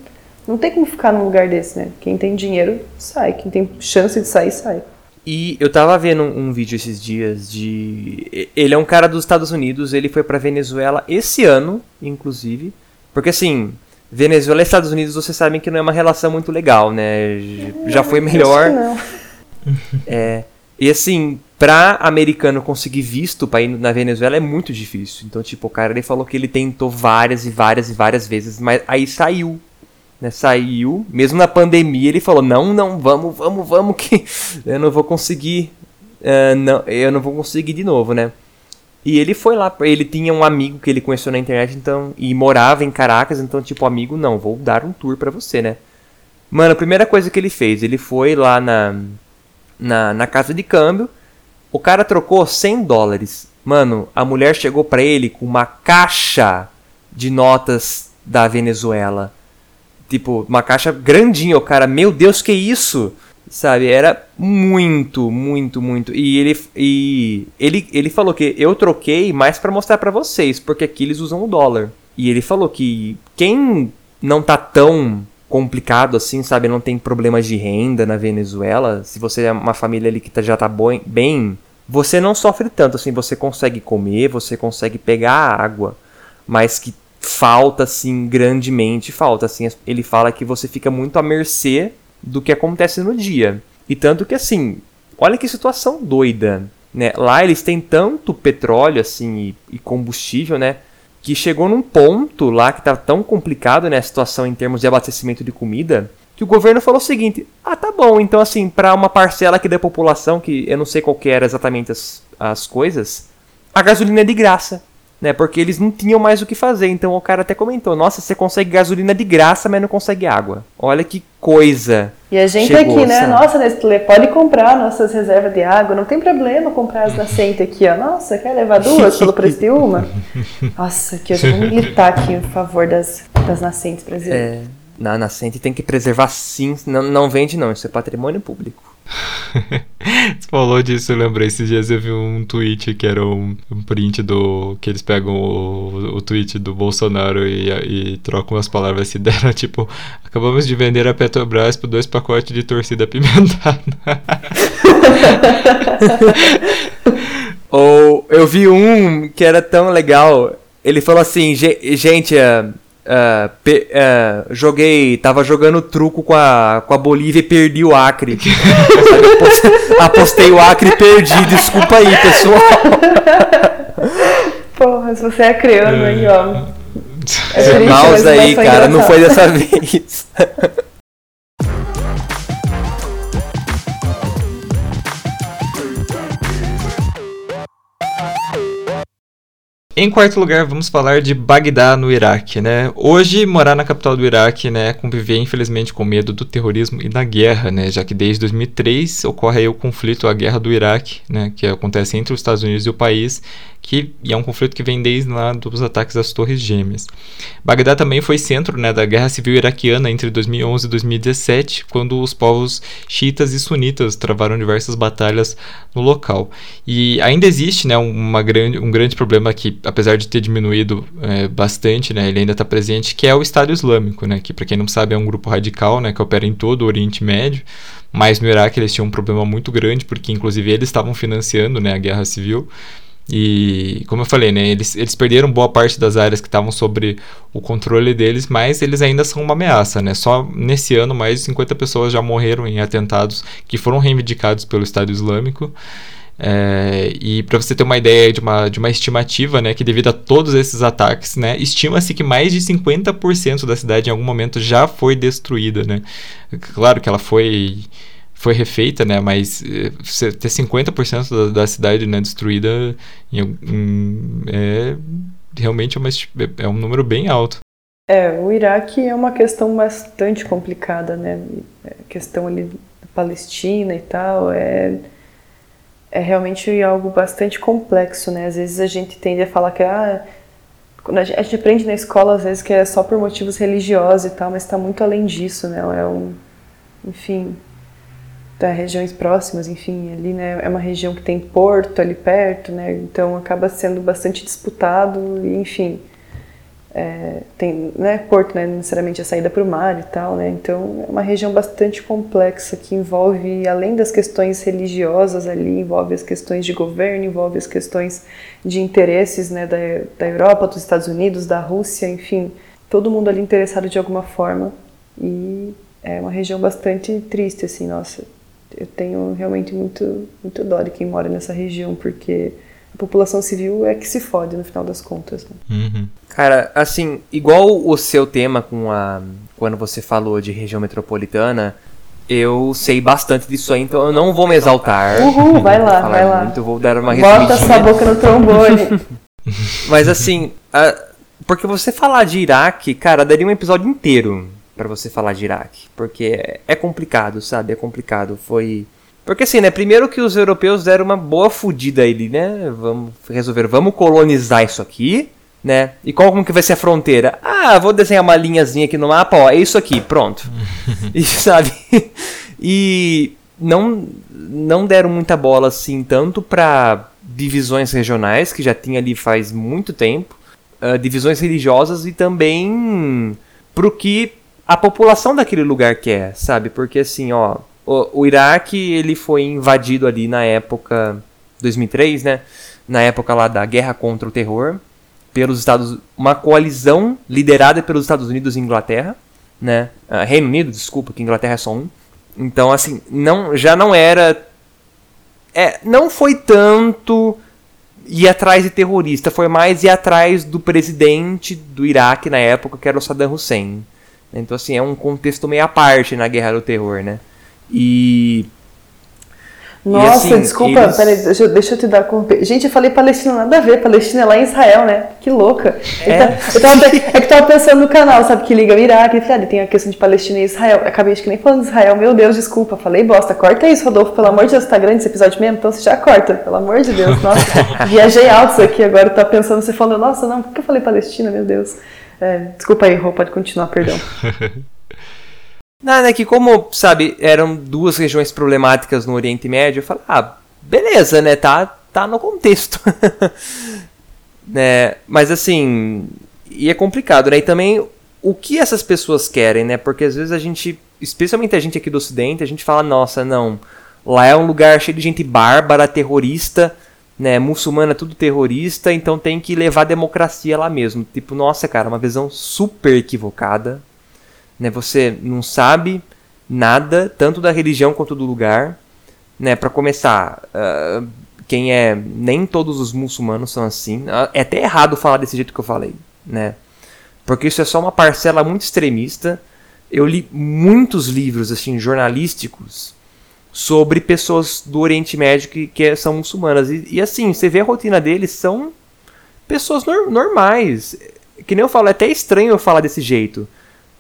não tem como ficar num lugar desse, né? Quem tem dinheiro, sai. Quem tem chance de sair, sai. E eu tava vendo um, um, vídeo esses dias de. Ele é um cara dos Estados Unidos, ele foi pra Venezuela esse ano, inclusive. Porque assim, Venezuela e Estados Unidos, vocês sabem que não é uma relação muito legal, né? Já foi melhor. É, e assim, pra americano conseguir visto pra ir na Venezuela é muito difícil. Então, tipo, o cara ele falou que ele tentou várias e várias e várias vezes, mas aí saiu. Né, saiu, mesmo na pandemia, ele falou: Não, não, vamos, vamos, vamos, que eu não vou conseguir. Uh, não, eu não vou conseguir de novo, né? E ele foi lá, ele tinha um amigo que ele conheceu na internet, então, e morava em Caracas, então, tipo, amigo, não, vou dar um tour para você, né? Mano, a primeira coisa que ele fez, ele foi lá na, na, na casa de câmbio, o cara trocou 100 dólares. Mano, a mulher chegou pra ele com uma caixa de notas da Venezuela. Tipo, uma caixa grandinha, o cara, meu Deus, que isso? Sabe, era muito, muito, muito. E ele e ele, ele falou que eu troquei mais para mostrar para vocês, porque aqui eles usam o dólar. E ele falou que quem não tá tão complicado assim, sabe, não tem problemas de renda na Venezuela, se você é uma família ali que tá, já tá bem, você não sofre tanto assim, você consegue comer, você consegue pegar água, mas que falta assim grandemente, falta assim, ele fala que você fica muito à mercê do que acontece no dia. E tanto que assim, olha que situação doida, né? Lá eles têm tanto petróleo assim e, e combustível, né? Que chegou num ponto lá que tá tão complicado, né, a situação em termos de abastecimento de comida, que o governo falou o seguinte: "Ah, tá bom, então assim, para uma parcela aqui da população que eu não sei qual que era exatamente as, as coisas, a gasolina é de graça né? Porque eles não tinham mais o que fazer. Então o cara até comentou: Nossa, você consegue gasolina de graça, mas não consegue água. Olha que coisa. E a gente chegou, aqui, né? Sabe? Nossa, Nestlé, pode comprar nossas reservas de água. Não tem problema comprar as nascentes aqui, ó. Nossa, quer levar duas pelo preço de uma? Nossa, que eu vou militar aqui em favor das, das nascentes brasileiras. É, na nascente tem que preservar sim. Não, não vende, não. Isso é patrimônio público. Você falou disso, eu lembrei. Esses dias eu vi um tweet que era um, um print do. que eles pegam o, o tweet do Bolsonaro e, e trocam as palavras se deram, tipo, acabamos de vender a Petrobras por dois pacotes de torcida apimentada. Ou eu vi um que era tão legal. Ele falou assim, gente, uh, Uh, pe, uh, joguei, tava jogando truco com a, com a Bolívia e perdi o Acre. apostei o Acre e perdi, desculpa aí, pessoal. Porra, se você é criando aí, ó. É Pausa aí, cara, não foi dessa vez. Em quarto lugar, vamos falar de Bagdá, no Iraque, né? Hoje, morar na capital do Iraque, né, conviver infelizmente com medo do terrorismo e da guerra, né? Já que desde 2003 ocorre o conflito, a guerra do Iraque, né, que acontece entre os Estados Unidos e o país, que é um conflito que vem desde lá dos ataques às Torres Gêmeas. Bagdá também foi centro né, da Guerra Civil Iraquiana entre 2011 e 2017, quando os povos xiitas e sunitas travaram diversas batalhas no local. E ainda existe né, uma grande, um grande problema que, apesar de ter diminuído é, bastante, né, ele ainda está presente, que é o Estado Islâmico, né, que, para quem não sabe, é um grupo radical né, que opera em todo o Oriente Médio, mas no Iraque eles tinham um problema muito grande, porque inclusive eles estavam financiando né, a guerra civil. E, como eu falei, né, eles, eles perderam boa parte das áreas que estavam sobre o controle deles, mas eles ainda são uma ameaça. Né? Só nesse ano, mais de 50 pessoas já morreram em atentados que foram reivindicados pelo Estado Islâmico. É, e para você ter uma ideia de uma, de uma estimativa, né, que devido a todos esses ataques, né, estima-se que mais de 50% da cidade em algum momento já foi destruída. Né? Claro que ela foi foi refeita, né? Mas você ter 50% da, da cidade né, destruída em, em, é realmente é, uma, é um número bem alto. É, o Iraque é uma questão bastante complicada, né? A é, questão ali da Palestina e tal é é realmente algo bastante complexo, né? Às vezes a gente tende a falar que ah, a gente, aprende na escola às vezes que é só por motivos religiosos e tal, mas está muito além disso, né? É um, enfim, da regiões próximas, enfim, ali né, é uma região que tem porto ali perto, né, então acaba sendo bastante disputado enfim, é, tem né, porto, né, necessariamente a saída para o mar e tal, né, então é uma região bastante complexa que envolve, além das questões religiosas ali, envolve as questões de governo, envolve as questões de interesses né, da, da Europa, dos Estados Unidos, da Rússia, enfim, todo mundo ali interessado de alguma forma e é uma região bastante triste, assim, nossa. Eu tenho realmente muito, muito dó de quem mora nessa região, porque a população civil é que se fode no final das contas. Né? Uhum. Cara, assim, igual o seu tema com a. Quando você falou de região metropolitana, eu sei bastante disso aí, então eu não vou me exaltar. Uhul, vai lá, vai lá. Muito, vou dar uma Bota sua boca no trombone. Mas assim, a, porque você falar de Iraque, cara, daria um episódio inteiro para você falar de Iraque. Porque é complicado, sabe? É complicado. Foi. Porque assim, né? Primeiro que os europeus deram uma boa fudida aí, né? Vamos resolver, vamos colonizar isso aqui, né? E qual como que vai ser a fronteira? Ah, vou desenhar uma linhazinha aqui no mapa, ó, é isso aqui, pronto. e sabe? e não não deram muita bola assim tanto para divisões regionais que já tinha ali faz muito tempo, uh, divisões religiosas e também pro que a população daquele lugar quer, sabe? Porque assim, ó, o, o Iraque ele foi invadido ali na época 2003, né? Na época lá da guerra contra o terror pelos Estados uma coalizão liderada pelos Estados Unidos e Inglaterra, né? Uh, Reino Unido, desculpa, que Inglaterra é só um. Então assim, não já não era é, não foi tanto ir atrás de terrorista, foi mais ir atrás do presidente do Iraque na época, que era o Saddam Hussein. Então, assim, é um contexto meio à parte na Guerra do Terror, né? E. Nossa, e assim, desculpa, eles... peraí, deixa, deixa eu te dar. Gente, eu falei Palestina nada a ver, Palestina é lá em Israel, né? Que louca. É, eu eu tava, é que tava pensando no canal, sabe, que liga o Iraque, e ah, tem a questão de Palestina e Israel. Eu acabei de que nem falando de Israel, meu Deus, desculpa, falei bosta, corta isso, Rodolfo, pelo amor de Deus, tá grande esse episódio mesmo, então você já corta, pelo amor de Deus, nossa, viajei alto isso aqui, agora tá pensando, você falando, nossa, não, por que eu falei Palestina, meu Deus. É, desculpa aí, Rô, pode continuar, perdão. Nada, é que como, sabe, eram duas regiões problemáticas no Oriente Médio, eu falei, ah, beleza, né, tá, tá no contexto. né, mas assim, e é complicado, né, e também o que essas pessoas querem, né, porque às vezes a gente, especialmente a gente aqui do Ocidente, a gente fala, nossa, não, lá é um lugar cheio de gente bárbara, terrorista, né, muçulmana tudo terrorista, então tem que levar a democracia lá mesmo. Tipo, nossa, cara, uma visão super equivocada. Né, você não sabe nada, tanto da religião quanto do lugar. Né, para começar, uh, quem é. Nem todos os muçulmanos são assim. É até errado falar desse jeito que eu falei, né? Porque isso é só uma parcela muito extremista. Eu li muitos livros assim jornalísticos sobre pessoas do Oriente Médio que, que são muçulmanas. E, e, assim, você vê a rotina deles, são pessoas nor normais. Que nem eu falo, é até estranho eu falar desse jeito.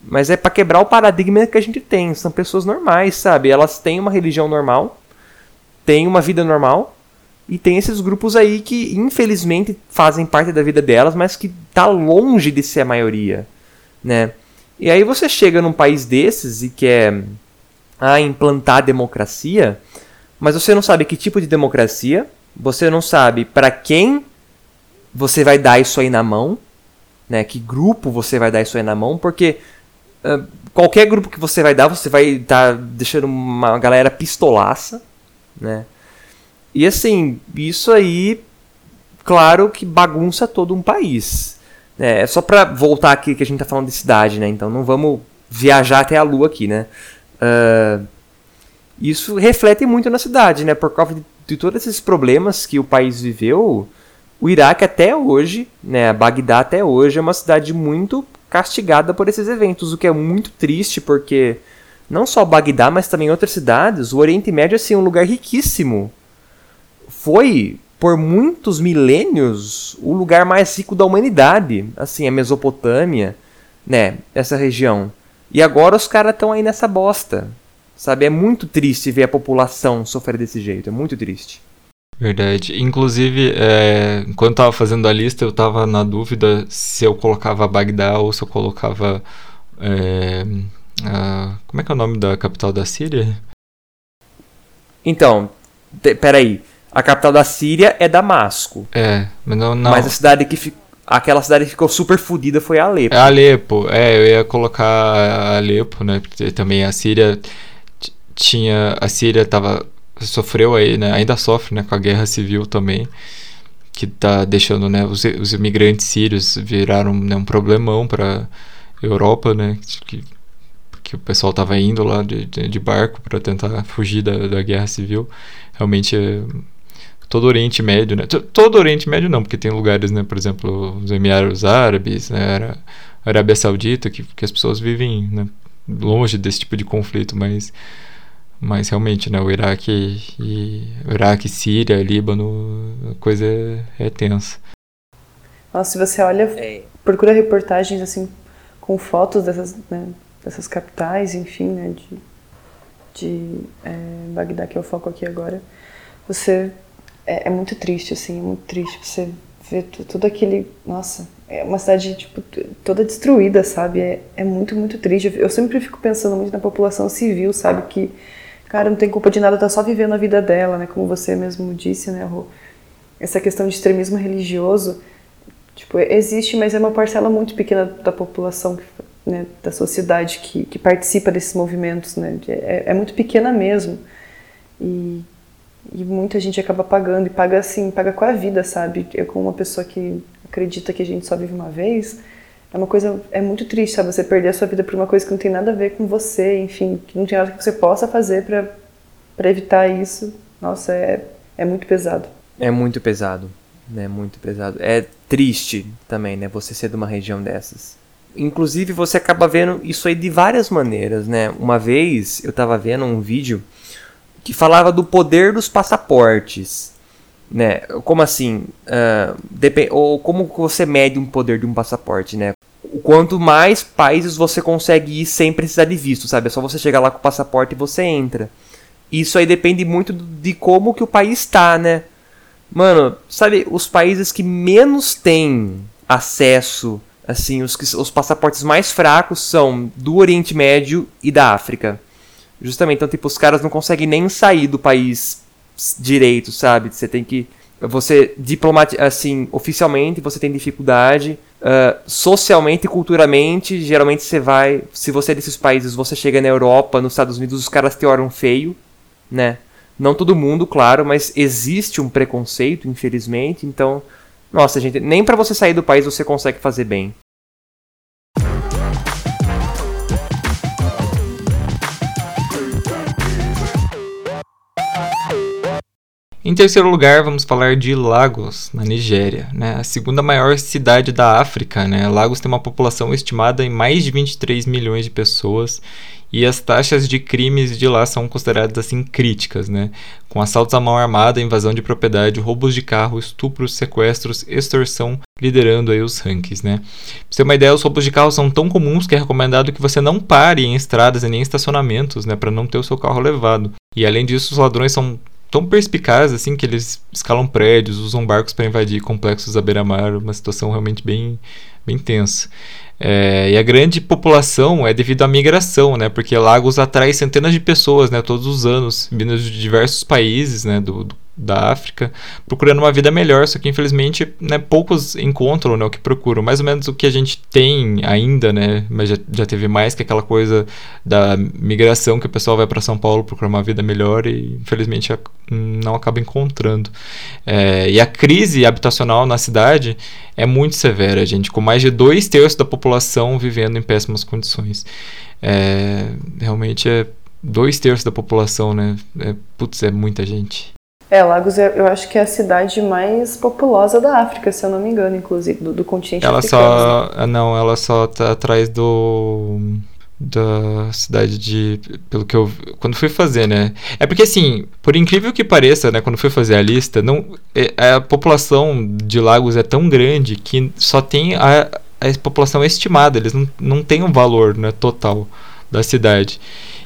Mas é para quebrar o paradigma que a gente tem. São pessoas normais, sabe? Elas têm uma religião normal, têm uma vida normal, e tem esses grupos aí que, infelizmente, fazem parte da vida delas, mas que tá longe de ser a maioria, né? E aí você chega num país desses e quer a implantar a democracia, mas você não sabe que tipo de democracia, você não sabe para quem você vai dar isso aí na mão, né? Que grupo você vai dar isso aí na mão, porque uh, qualquer grupo que você vai dar, você vai estar tá deixando uma galera pistolaça, né? E assim, isso aí, claro que bagunça todo um país. É, só para voltar aqui que a gente tá falando de cidade, né? Então não vamos viajar até a lua aqui, né? Uh, isso reflete muito na cidade, né? Por causa de, de, todos esses problemas que o país viveu, o Iraque até hoje, né? Bagdá até hoje é uma cidade muito castigada por esses eventos, o que é muito triste porque não só Bagdá, mas também outras cidades, o Oriente Médio assim, é um lugar riquíssimo. Foi por muitos milênios o lugar mais rico da humanidade, assim, a Mesopotâmia, né, essa região. E agora os caras estão aí nessa bosta. Sabe? É muito triste ver a população sofrer desse jeito. É muito triste. Verdade. Inclusive, é, enquanto tava fazendo a lista, eu tava na dúvida se eu colocava Bagdá ou se eu colocava. É, a, como é que é o nome da capital da Síria? Então, peraí. A capital da Síria é Damasco. É, mas não. não. Mas a cidade que aquela cidade que ficou super fodida foi Alepo. É Alepo, é, eu ia colocar Alepo, né? Porque também a Síria tinha. A Síria tava. Sofreu aí, né? Ainda sofre né, com a guerra civil também. Que tá deixando, né? Os, os imigrantes sírios viraram né, um problemão para Europa, né? Que, que o pessoal estava indo lá de, de, barco para tentar fugir da, da guerra civil. Realmente todo o Oriente Médio, né? Todo Oriente Médio não, porque tem lugares, né? Por exemplo, os Emirados Árabes, né? A Arábia Saudita, que, que as pessoas vivem né? longe desse tipo de conflito, mas mas realmente, né, o Iraque e o Iraque, Síria, Líbano, a coisa é, é tensa. Nossa, se você olha, é. procura reportagens assim com fotos dessas, né, dessas capitais, enfim, né, de, de é, Bagdá, que é o foco aqui agora, você é, é, muito triste, assim, é muito triste você ver tudo aquele, nossa, é uma cidade tipo toda destruída, sabe? É, é muito, muito triste. Eu sempre fico pensando muito na população civil, sabe, que cara, não tem culpa de nada, tá só vivendo a vida dela, né? Como você mesmo disse, né, Rô? Essa questão de extremismo religioso, tipo, existe, mas é uma parcela muito pequena da população, né, da sociedade que, que participa desses movimentos, né? É, é muito pequena mesmo. E, e muita gente acaba pagando, e paga assim, paga com a vida, sabe? Eu, como uma pessoa que acredita que a gente só vive uma vez, é uma coisa, é muito triste, sabe? Você perder a sua vida por uma coisa que não tem nada a ver com você, enfim, que não tem nada que você possa fazer para evitar isso. Nossa, é, é muito pesado. É muito pesado, né? Muito pesado. É triste também, né? Você ser de uma região dessas. Inclusive, você acaba vendo isso aí de várias maneiras, né? Uma vez eu tava vendo um vídeo que falava do poder dos passaportes né? Como assim? Uh, ou como você mede um poder de um passaporte, né? Quanto mais países você consegue ir sem precisar de visto, sabe? É só você chegar lá com o passaporte e você entra. Isso aí depende muito de como que o país está, né? Mano, sabe, os países que menos têm acesso, assim, os, os passaportes mais fracos são do Oriente Médio e da África. Justamente, então, tipo, os caras não conseguem nem sair do país direito, sabe? Você tem que. Você, assim, oficialmente você tem dificuldade. Uh, socialmente e culturalmente, geralmente você vai. Se você é desses países, você chega na Europa, nos Estados Unidos, os caras te olham feio, né? Não todo mundo, claro, mas existe um preconceito, infelizmente. Então, nossa, gente, nem para você sair do país você consegue fazer bem. Em terceiro lugar, vamos falar de Lagos, na Nigéria, né? a segunda maior cidade da África. Né? Lagos tem uma população estimada em mais de 23 milhões de pessoas e as taxas de crimes de lá são consideradas assim críticas, né? com assaltos à mão armada, invasão de propriedade, roubos de carro, estupros, sequestros, extorsão liderando aí os rankings. Né? Pra você ter uma ideia, os roubos de carro são tão comuns que é recomendado que você não pare em estradas e nem em estacionamentos né? para não ter o seu carro levado. E além disso, os ladrões são tão perspicazes assim que eles escalam prédios, usam barcos para invadir complexos à beira-mar, uma situação realmente bem, bem tensa. É, e a grande população é devido à migração, né? Porque Lagos atrai centenas de pessoas, né? Todos os anos, vindo de diversos países, né? Do, do da África, procurando uma vida melhor, só que infelizmente né, poucos encontram né, o que procuram. Mais ou menos o que a gente tem ainda, né, mas já, já teve mais que aquela coisa da migração que o pessoal vai para São Paulo procurar uma vida melhor e infelizmente não acaba encontrando. É, e a crise habitacional na cidade é muito severa, gente, com mais de dois terços da população vivendo em péssimas condições. É, realmente é dois terços da população, né? É, putz, é muita gente. É, Lagos é, eu acho que é a cidade mais populosa da África, se eu não me engano, inclusive, do, do continente ela africano. Só, ah, não, ela só tá atrás do da cidade de pelo que eu quando fui fazer né é porque assim por incrível que pareça né quando fui fazer a lista não é, a população de Lagos é tão grande que só tem a, a população estimada eles não, não têm um valor né, total da cidade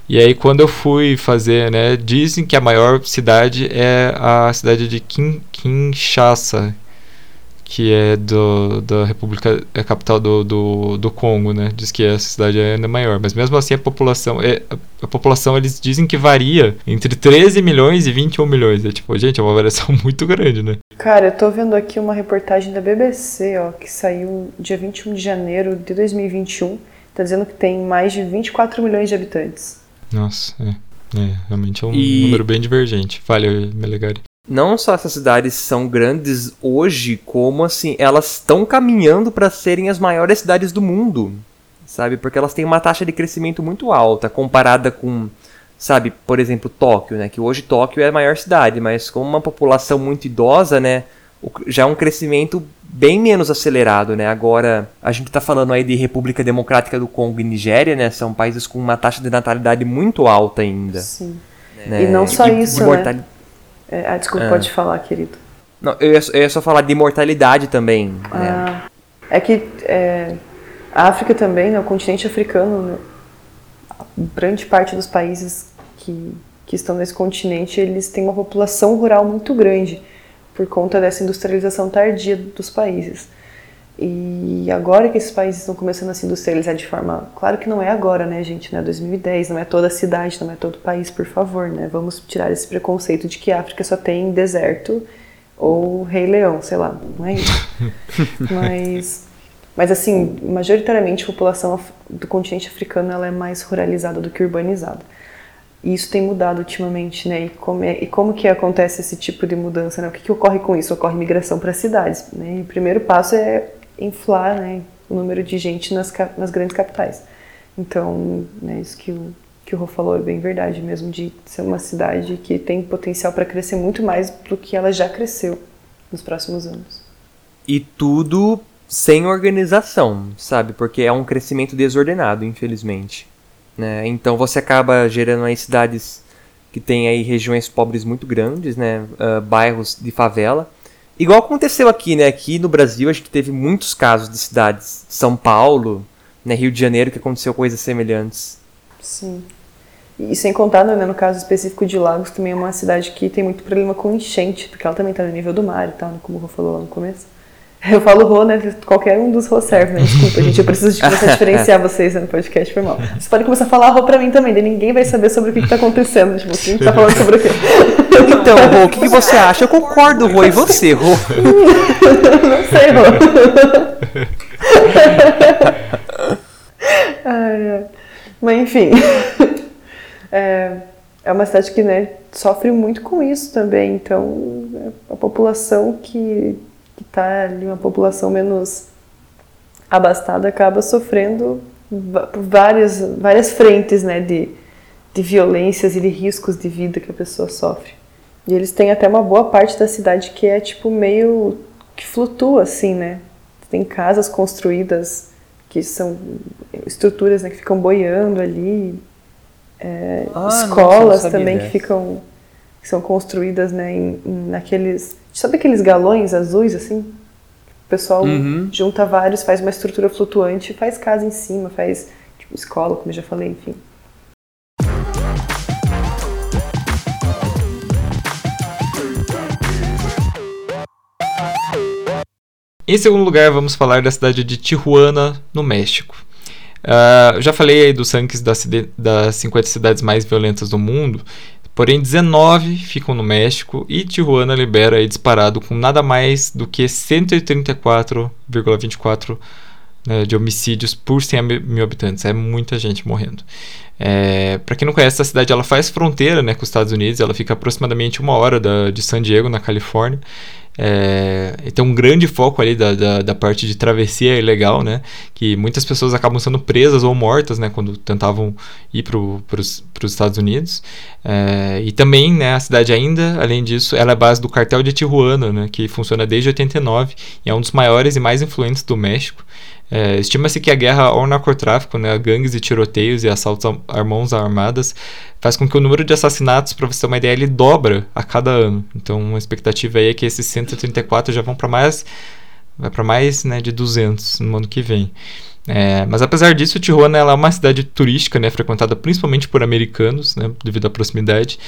e aí quando eu fui fazer, né, dizem que a maior cidade é a cidade de Kin Kinshasa, que é do, da República, é a capital do, do, do Congo, né? Diz que essa cidade é ainda maior, mas mesmo assim a população, é, a população eles dizem que varia entre 13 milhões e 21 milhões. É tipo, gente, é uma variação muito grande, né? Cara, eu tô vendo aqui uma reportagem da BBC, ó, que saiu dia 21 de janeiro de 2021, tá dizendo que tem mais de 24 milhões de habitantes. Nossa, é. é realmente é um e... número bem divergente. Fale, Melegari. Não só essas cidades são grandes hoje, como assim, elas estão caminhando para serem as maiores cidades do mundo. sabe? Porque elas têm uma taxa de crescimento muito alta comparada com, sabe, por exemplo, Tóquio, né? Que hoje Tóquio é a maior cidade, mas com uma população muito idosa, né? Já é um crescimento bem menos acelerado, né? Agora, a gente está falando aí de República Democrática do Congo e Nigéria, né? São países com uma taxa de natalidade muito alta ainda. Sim. Né? E não só e, isso, né? É, ah, desculpa, ah. pode falar, querido. Não, eu ia, eu ia só falar de mortalidade também. Né? Ah, né? É que é, a África também, né, o continente africano, né, grande parte dos países que, que estão nesse continente, eles têm uma população rural muito grande por conta dessa industrialização tardia dos países. E agora que esses países estão começando a se industrializar de forma. Claro que não é agora, né, gente? Não é 2010, não é toda a cidade, não é todo o país, por favor, né? Vamos tirar esse preconceito de que a África só tem deserto ou Rei Leão, sei lá. Não é isso. mas, mas, assim, majoritariamente a população do continente africano ela é mais ruralizada do que urbanizada. E isso tem mudado ultimamente, né? E como, é, e como que acontece esse tipo de mudança, né? O que, que ocorre com isso? Ocorre migração para cidades, né? E o primeiro passo é inflar, né, o número de gente nas, nas grandes capitais. Então, né, isso que o, que o Rô falou é bem verdade mesmo, de ser uma cidade que tem potencial para crescer muito mais do que ela já cresceu nos próximos anos. E tudo sem organização, sabe? Porque é um crescimento desordenado, infelizmente. Né? Então você acaba gerando aí cidades que têm aí regiões pobres muito grandes, né? Uh, bairros de favela. Igual aconteceu aqui, né? Aqui no Brasil a gente teve muitos casos de cidades, São Paulo, né? Rio de Janeiro, que aconteceu coisas semelhantes. Sim. E sem contar, né, no caso específico de Lagos, também é uma cidade que tem muito problema com enchente, porque ela também está no nível do mar e tal, né, como o Rô falou lá no começo. Eu falo Rô, né? Qualquer um dos Rô serve, né? Desculpa, gente. Eu preciso de começar a diferenciar vocês no podcast, foi mal. Vocês podem começar a falar Rô pra mim também, daí ninguém vai saber sobre o que, está acontecendo. Tipo, gente tá falando sobre o quê? Então, Rô, o que, que, você acha? Eu concordo, Rô. E você, Rô? Não sei, Rô. ai, Mas enfim. É, é uma cidade que né, sofre muito com isso também. Então, a população que que está ali uma população menos abastada acaba sofrendo várias, várias frentes né, de, de violências e de riscos de vida que a pessoa sofre. E eles têm até uma boa parte da cidade que é tipo meio que flutua assim, né? Tem casas construídas que são estruturas né, que ficam boiando ali, é, ah, escolas também que ficam que são construídas né, em, em, naqueles Sabe aqueles galões azuis assim? O pessoal uhum. junta vários, faz uma estrutura flutuante, faz casa em cima, faz tipo, escola, como eu já falei, enfim. Em segundo lugar, vamos falar da cidade de Tijuana, no México. Uh, já falei aí dos rankings das, das 50 cidades mais violentas do mundo. Porém, 19 ficam no México e Tijuana libera disparado com nada mais do que 134,24 né, de homicídios por 100 mil habitantes. É muita gente morrendo. É, para quem não conhece, a cidade ela faz fronteira né, com os Estados Unidos. Ela fica aproximadamente uma hora da, de San Diego, na Califórnia. É, tem um grande foco ali da, da, da, parte de travessia ilegal, né? Que muitas pessoas acabam sendo presas ou mortas, né? Quando tentavam ir para os Estados Unidos. É, e também, né? A cidade ainda, além disso, ela é base do cartel de Tijuana, né? Que funciona desde 89 e é um dos maiores e mais influentes do México. É, Estima-se que a guerra ao narcotráfico, né, gangues e tiroteios e assaltos a mãos armadas, faz com que o número de assassinatos, para você ter uma ideia, ele dobra a cada ano. Então, a expectativa aí é que esses 134 já vão para mais, vai para mais, né, de 200 no ano que vem. É, mas apesar disso, Tijuana é uma cidade turística, né, frequentada principalmente por americanos, né, devido à proximidade.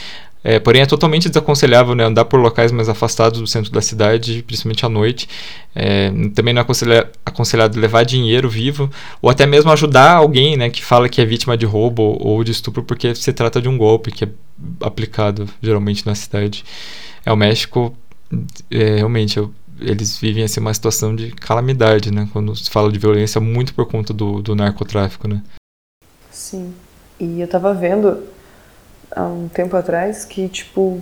É, porém, é totalmente desaconselhável né, andar por locais mais afastados do centro da cidade, principalmente à noite. É, também não é aconselhado levar dinheiro vivo, ou até mesmo ajudar alguém né, que fala que é vítima de roubo ou de estupro, porque se trata de um golpe que é aplicado geralmente na cidade. É, o México, é, realmente, eu, eles vivem assim, uma situação de calamidade, né, quando se fala de violência, muito por conta do, do narcotráfico. Né? Sim, e eu tava vendo há um tempo atrás que, tipo,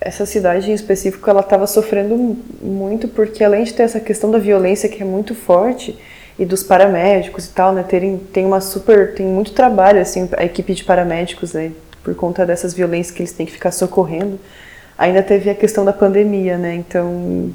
essa cidade em específico ela estava sofrendo muito porque além de ter essa questão da violência que é muito forte, e dos paramédicos e tal, né? Terem, tem uma super, tem muito trabalho assim a equipe de paramédicos aí por conta dessas violências que eles têm que ficar socorrendo. Ainda teve a questão da pandemia, né? Então,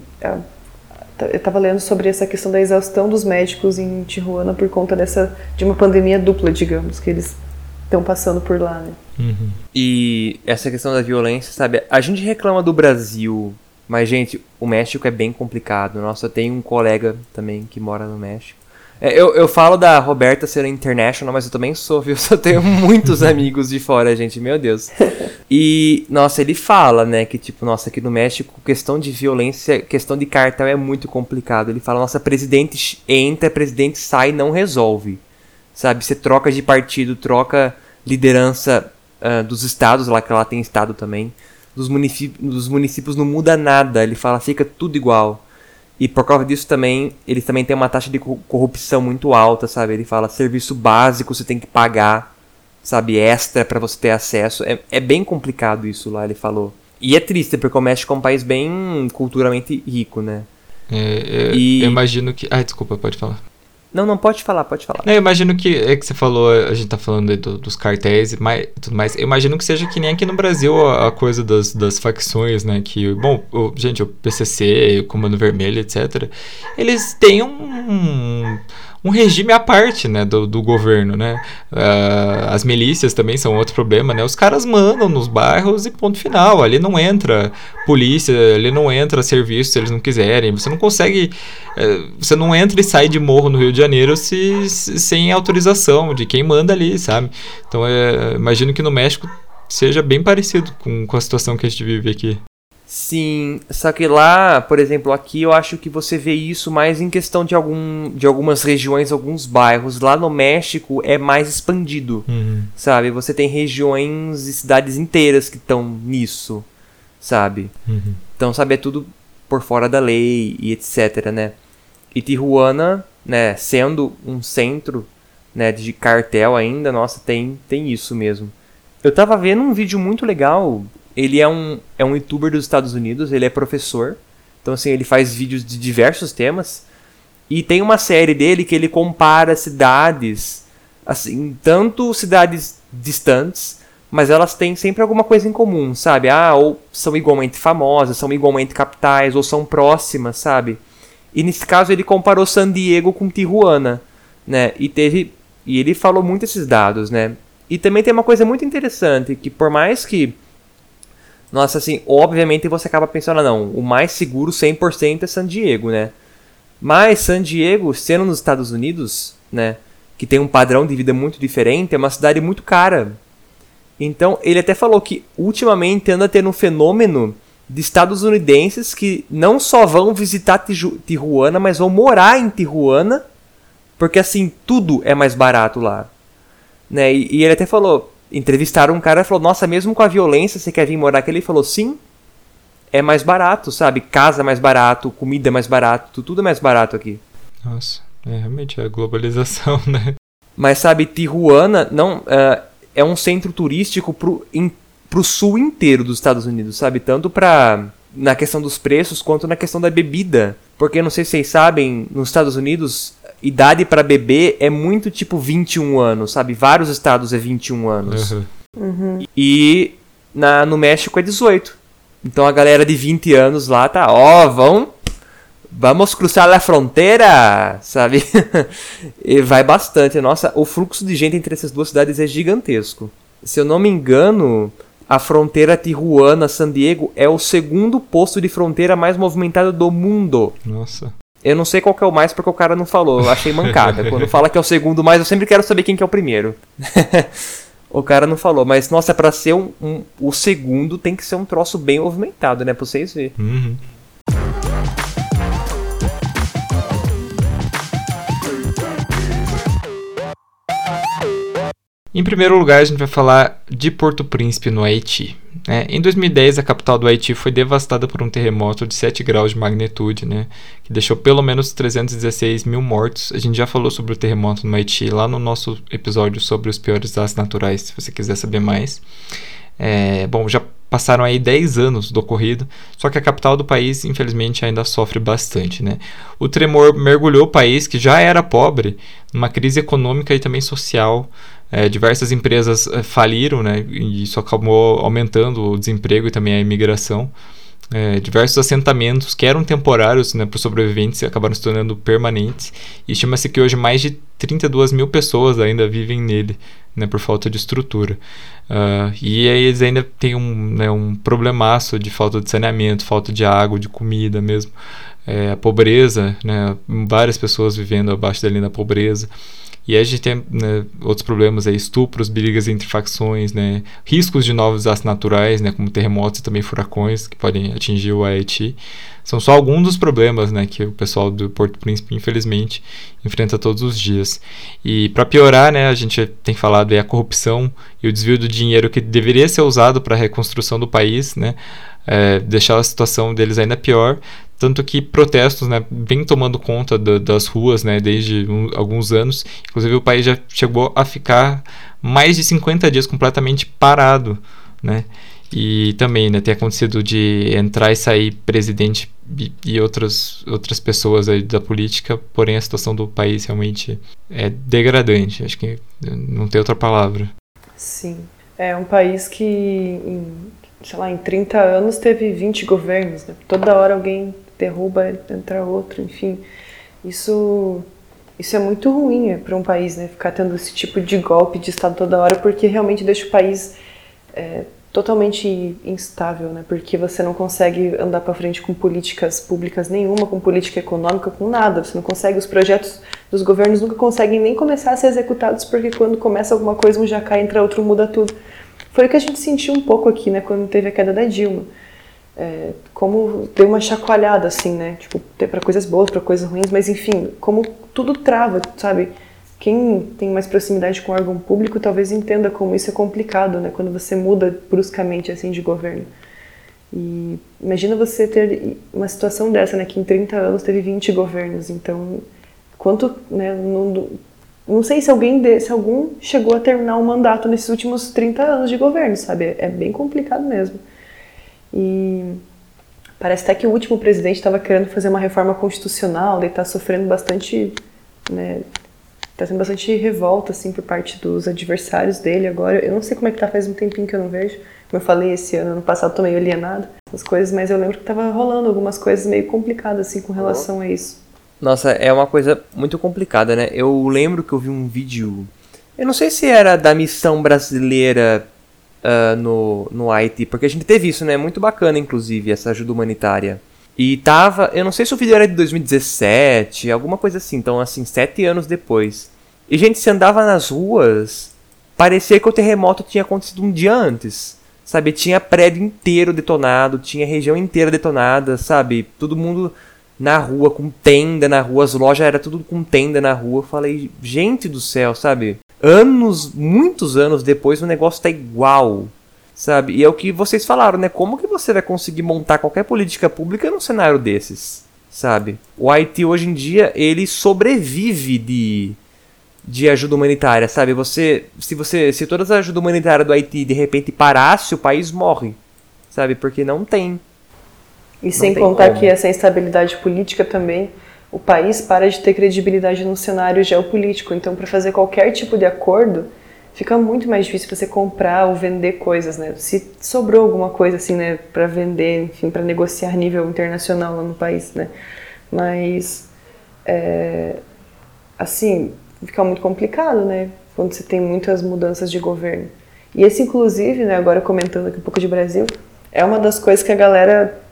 eu estava lendo sobre essa questão da exaustão dos médicos em Tijuana por conta dessa de uma pandemia dupla, digamos, que eles estão passando por lá, né? Uhum. E essa questão da violência, sabe? A gente reclama do Brasil, mas gente, o México é bem complicado. Nossa, eu tenho um colega também que mora no México. É, eu, eu falo da Roberta ser international, mas eu também sou, viu? Eu só tenho muitos amigos de fora, gente, meu Deus. E, nossa, ele fala, né, que tipo, nossa, aqui no México, questão de violência, questão de cartel é muito complicado. Ele fala, nossa, presidente entra, presidente sai, não resolve. Sabe? Você troca de partido, troca liderança uh, dos estados, lá que ela tem estado também. Dos, municípios, dos municípios não muda nada. Ele fala, fica tudo igual. E por causa disso também, eles também têm uma taxa de corrupção muito alta, sabe? Ele fala serviço básico você tem que pagar, sabe, extra para você ter acesso. É, é bem complicado isso lá, ele falou. E é triste, porque o México é um país bem culturalmente rico, né? É, é, e... Eu imagino que. Ah, desculpa, pode falar. Não, não, pode falar, pode falar. eu imagino que, é que você falou, a gente tá falando do, dos cartéis e mais, tudo mais. Eu imagino que seja que nem aqui no Brasil a, a coisa das, das facções, né? Que, bom, o, gente, o PCC, o Comando Vermelho, etc. Eles têm um um regime à parte, né, do, do governo, né? Uh, as milícias também são outro problema, né? Os caras mandam nos bairros e ponto final. Ali não entra polícia, ali não entra serviço se eles não quiserem. Você não consegue, uh, você não entra e sai de morro no Rio de Janeiro se, se sem autorização de quem manda ali, sabe? Então, uh, imagino que no México seja bem parecido com, com a situação que a gente vive aqui. Sim, só que lá, por exemplo, aqui eu acho que você vê isso mais em questão de, algum, de algumas regiões, alguns bairros. Lá no México é mais expandido, uhum. sabe? Você tem regiões e cidades inteiras que estão nisso, sabe? Uhum. Então, sabe, é tudo por fora da lei e etc, né? E Tijuana, né, sendo um centro né, de cartel ainda, nossa, tem, tem isso mesmo. Eu tava vendo um vídeo muito legal ele é um, é um youtuber dos Estados Unidos, ele é professor. Então, assim, ele faz vídeos de diversos temas. E tem uma série dele que ele compara cidades, assim, tanto cidades distantes, mas elas têm sempre alguma coisa em comum, sabe? Ah, ou são igualmente famosas, são igualmente capitais, ou são próximas, sabe? E nesse caso ele comparou San Diego com Tijuana, né? E teve e ele falou muito esses dados, né? E também tem uma coisa muito interessante que por mais que nossa, assim, obviamente você acaba pensando, não, o mais seguro 100% é San Diego, né? Mas San Diego, sendo nos Estados Unidos, né, que tem um padrão de vida muito diferente, é uma cidade muito cara. Então, ele até falou que ultimamente anda tendo um fenômeno de estadunidenses que não só vão visitar Tijuana, mas vão morar em Tijuana, porque assim, tudo é mais barato lá. Né? E, e ele até falou, entrevistaram um cara e falou: Nossa, mesmo com a violência, você quer vir morar aqui? Ele falou: Sim, é mais barato, sabe? Casa é mais barato, comida é mais barato, tudo é mais barato aqui. Nossa, é realmente a globalização, né? Mas sabe, Tijuana não uh, é um centro turístico pro, in, pro sul inteiro dos Estados Unidos, sabe? Tanto pra na questão dos preços quanto na questão da bebida. Porque não sei se vocês sabem, nos Estados Unidos idade para beber é muito tipo 21 anos, sabe? Vários estados é 21 anos. Uhum. Uhum. E na, no México é 18. Então a galera de 20 anos lá tá, ó, oh, vão. Vamos cruzar a fronteira, sabe? e vai bastante. Nossa, o fluxo de gente entre essas duas cidades é gigantesco. Se eu não me engano, a fronteira Tijuana-San Diego é o segundo posto de fronteira mais movimentado do mundo. Nossa. Eu não sei qual que é o mais porque o cara não falou. Eu achei mancada. Quando fala que é o segundo mais, eu sempre quero saber quem que é o primeiro. o cara não falou. Mas, nossa, para ser um, um, o segundo tem que ser um troço bem movimentado, né? Pra vocês verem. Uhum. Em primeiro lugar, a gente vai falar de Porto Príncipe, no Haiti. É, em 2010, a capital do Haiti foi devastada por um terremoto de 7 graus de magnitude, né, que deixou pelo menos 316 mil mortos. A gente já falou sobre o terremoto no Haiti lá no nosso episódio sobre os piores desastres naturais, se você quiser saber mais. É, bom, já passaram aí 10 anos do ocorrido, só que a capital do país, infelizmente, ainda sofre bastante. Né? O tremor mergulhou o país, que já era pobre, numa crise econômica e também social. É, diversas empresas é, faliram, né, e isso acabou aumentando o desemprego e também a imigração. É, diversos assentamentos que eram temporários né, para os sobreviventes acabaram se tornando permanentes e estima-se que hoje mais de 32 mil pessoas ainda vivem nele né, por falta de estrutura. Uh, e aí eles ainda têm um, né, um problemaço de falta de saneamento, falta de água, de comida mesmo. É, a pobreza, né, várias pessoas vivendo abaixo da linha da pobreza. E a gente tem né, outros problemas aí, estupros, brigas entre facções, né, riscos de novos desastres naturais, né, como terremotos e também furacões que podem atingir o Haiti. São só alguns dos problemas né, que o pessoal do Porto Príncipe, infelizmente, enfrenta todos os dias. E para piorar, né, a gente tem falado aí a corrupção e o desvio do dinheiro que deveria ser usado para a reconstrução do país, né, é, deixar a situação deles ainda pior, tanto que protestos né, vêm tomando conta das ruas né, desde um, alguns anos. Inclusive, o país já chegou a ficar mais de 50 dias completamente parado. Né? E também né, tem acontecido de entrar e sair presidente e, e outras, outras pessoas da política, porém a situação do país realmente é degradante. Acho que não tem outra palavra. Sim. É um país que, em, sei lá, em 30 anos teve 20 governos. Né? Toda hora alguém derruba, entra outro, enfim. Isso isso é muito ruim é, para um país, né? Ficar tendo esse tipo de golpe de Estado toda hora, porque realmente deixa o país é, totalmente instável, né? Porque você não consegue andar para frente com políticas públicas nenhuma, com política econômica, com nada. Você não consegue, os projetos dos governos nunca conseguem nem começar a ser executados, porque quando começa alguma coisa, um já cai, entra outro, muda tudo. Foi o que a gente sentiu um pouco aqui, né? Quando teve a queda da Dilma é, como deu uma chacoalhada, assim, né? Tipo, para coisas boas, para coisas ruins, mas enfim, como tudo trava, sabe? Quem tem mais proximidade com o órgão público talvez entenda como isso é complicado, né? Quando você muda bruscamente, assim, de governo. E imagina você ter uma situação dessa, né? Que em 30 anos teve 20 governos, então quanto, né? Não, não sei se alguém, se algum chegou a terminar um mandato nesses últimos 30 anos de governo, sabe? É bem complicado mesmo. E parece até que o último presidente estava querendo fazer uma reforma constitucional, ele está sofrendo bastante, né, tá tendo bastante revolta assim por parte dos adversários dele agora. Eu não sei como é que tá, faz um tempinho que eu não vejo. Como eu falei esse ano, ano passado tô meio alienado essas coisas, mas eu lembro que tava rolando algumas coisas meio complicadas assim com relação a isso. Nossa, é uma coisa muito complicada, né? Eu lembro que eu vi um vídeo, eu não sei se era da missão brasileira uh, no, no Haiti, porque a gente teve isso, né? Muito bacana, inclusive, essa ajuda humanitária. E tava, eu não sei se o vídeo era de 2017, alguma coisa assim, então assim, sete anos depois. E gente, se andava nas ruas, parecia que o terremoto tinha acontecido um dia antes. Sabe, tinha prédio inteiro detonado, tinha região inteira detonada, sabe? Todo mundo na rua, com tenda na rua, as lojas era tudo com tenda na rua. Eu falei, gente do céu, sabe? Anos, muitos anos depois, o negócio tá igual. Sabe? E é o que vocês falaram, né? Como que você vai conseguir montar qualquer política pública num cenário desses? Sabe? O Haiti hoje em dia, ele sobrevive de de ajuda humanitária, sabe? Você, se você, se toda a ajuda humanitária do Haiti de repente parasse, o país morre, sabe? Porque não tem. E não sem contar como. que essa instabilidade política também o país para de ter credibilidade no cenário geopolítico. Então, para fazer qualquer tipo de acordo, fica muito mais difícil você comprar ou vender coisas, né? Se sobrou alguma coisa assim, né, para vender, enfim, para negociar a nível internacional lá no país, né? Mas, é, assim, fica muito complicado, né? Quando você tem muitas mudanças de governo. E esse, inclusive, né, agora comentando aqui um pouco de Brasil, é uma das coisas que a galera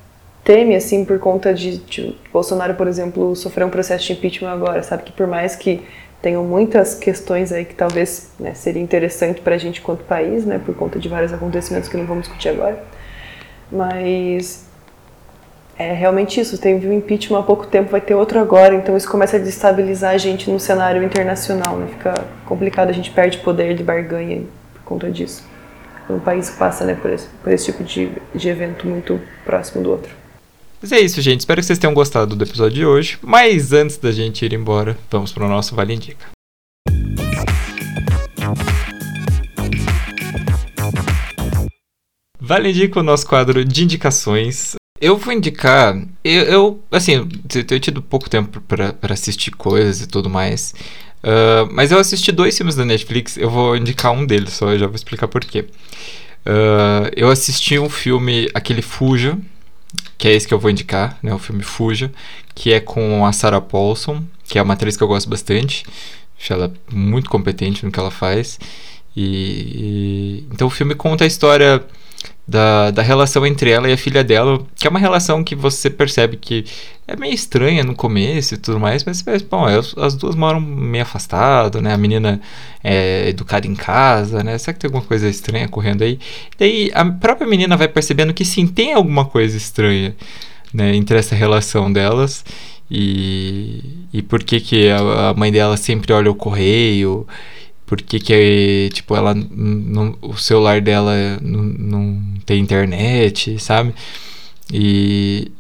teme, assim, por conta de, de, Bolsonaro, por exemplo, sofrer um processo de impeachment agora, sabe? Que por mais que tenham muitas questões aí que talvez né, seria interessante para a gente quanto país, né? Por conta de vários acontecimentos que não vamos discutir agora. Mas é realmente isso. Teve um impeachment há pouco tempo, vai ter outro agora, então isso começa a destabilizar a gente no cenário internacional, né? Fica complicado, a gente perde poder de barganha por conta disso. Um país passa né, por, esse, por esse tipo de, de evento muito próximo do outro. Mas é isso, gente. Espero que vocês tenham gostado do episódio de hoje. Mas antes da gente ir embora, vamos para o nosso Vale Indica. Vale Indica o nosso quadro de indicações. Eu vou indicar. Eu, eu assim, eu tenho tido pouco tempo para assistir coisas e tudo mais. Uh, mas eu assisti dois filmes da Netflix. Eu vou indicar um deles só, eu já vou explicar por quê. Uh, eu assisti um filme, aquele Fuja, que é esse que eu vou indicar, né? O filme Fuja, que é com a Sarah Paulson, que é uma atriz que eu gosto bastante. Acho ela muito competente no que ela faz. E, e, então o filme conta a história da, da relação entre ela e a filha dela, que é uma relação que você percebe que é meio estranha no começo e tudo mais, mas bom, as, as duas moram meio afastado, né? A menina é educada em casa, né? Será que tem alguma coisa estranha correndo aí? Daí a própria menina vai percebendo que sim, tem alguma coisa estranha, né, entre essa relação delas. E, e por que, que a, a mãe dela sempre olha o correio por que, tipo, ela não, o celular dela não, não tem internet, sabe? E,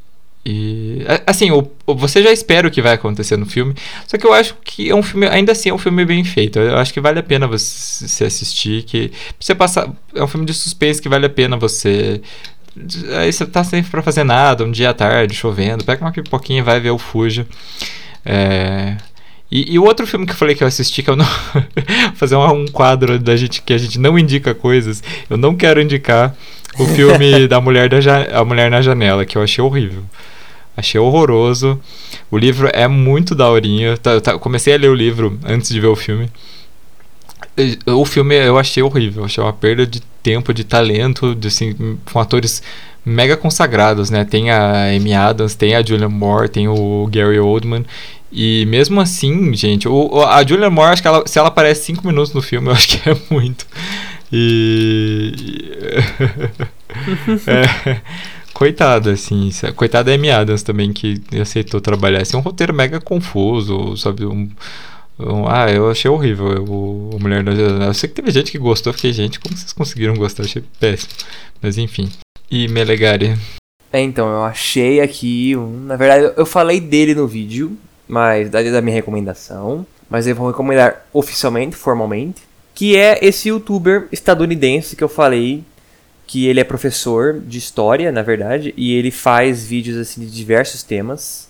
e assim, o, você já espera o que vai acontecer no filme, só que eu acho que é um filme, ainda assim é um filme bem feito. Eu acho que vale a pena você assistir, que você passar, é um filme de suspense que vale a pena você aí você tá sem para fazer nada, um dia à tarde, chovendo, pega uma pipoquinha e vai ver o Fuja. É, e, e, o outro filme que eu falei que eu assisti, que eu não. fazer um, um, quadro da gente que a gente não indica coisas. Eu não quero indicar o filme da mulher, da a mulher na Janela, que eu achei horrível. Achei horroroso. O livro é muito daorinho. Tá, tá, comecei a ler o livro antes de ver o filme. O filme eu achei horrível. Achei uma perda de tempo, de talento, de, assim, com atores mega consagrados, né? Tem a Amy Adams, tem a Julia Moore, tem o Gary Oldman. E mesmo assim, gente, o, a Julia Moore, acho que ela, se ela aparece 5 minutos no filme, eu acho que é muito. E. é, coitada, assim. Coitada é Amy Adams também, que aceitou trabalhar. Assim, um roteiro mega confuso, sabe? Um, um, ah, eu achei horrível o, a Mulher da Eu sei que teve gente que gostou, eu fiquei, gente, como vocês conseguiram gostar? Eu achei péssimo. Mas enfim. E Melegari? É, então, eu achei aqui. Um, na verdade, eu falei dele no vídeo, mas daria da minha recomendação. Mas eu vou recomendar oficialmente, formalmente. Que é esse youtuber estadunidense que eu falei. Que ele é professor de história, na verdade. E ele faz vídeos assim de diversos temas.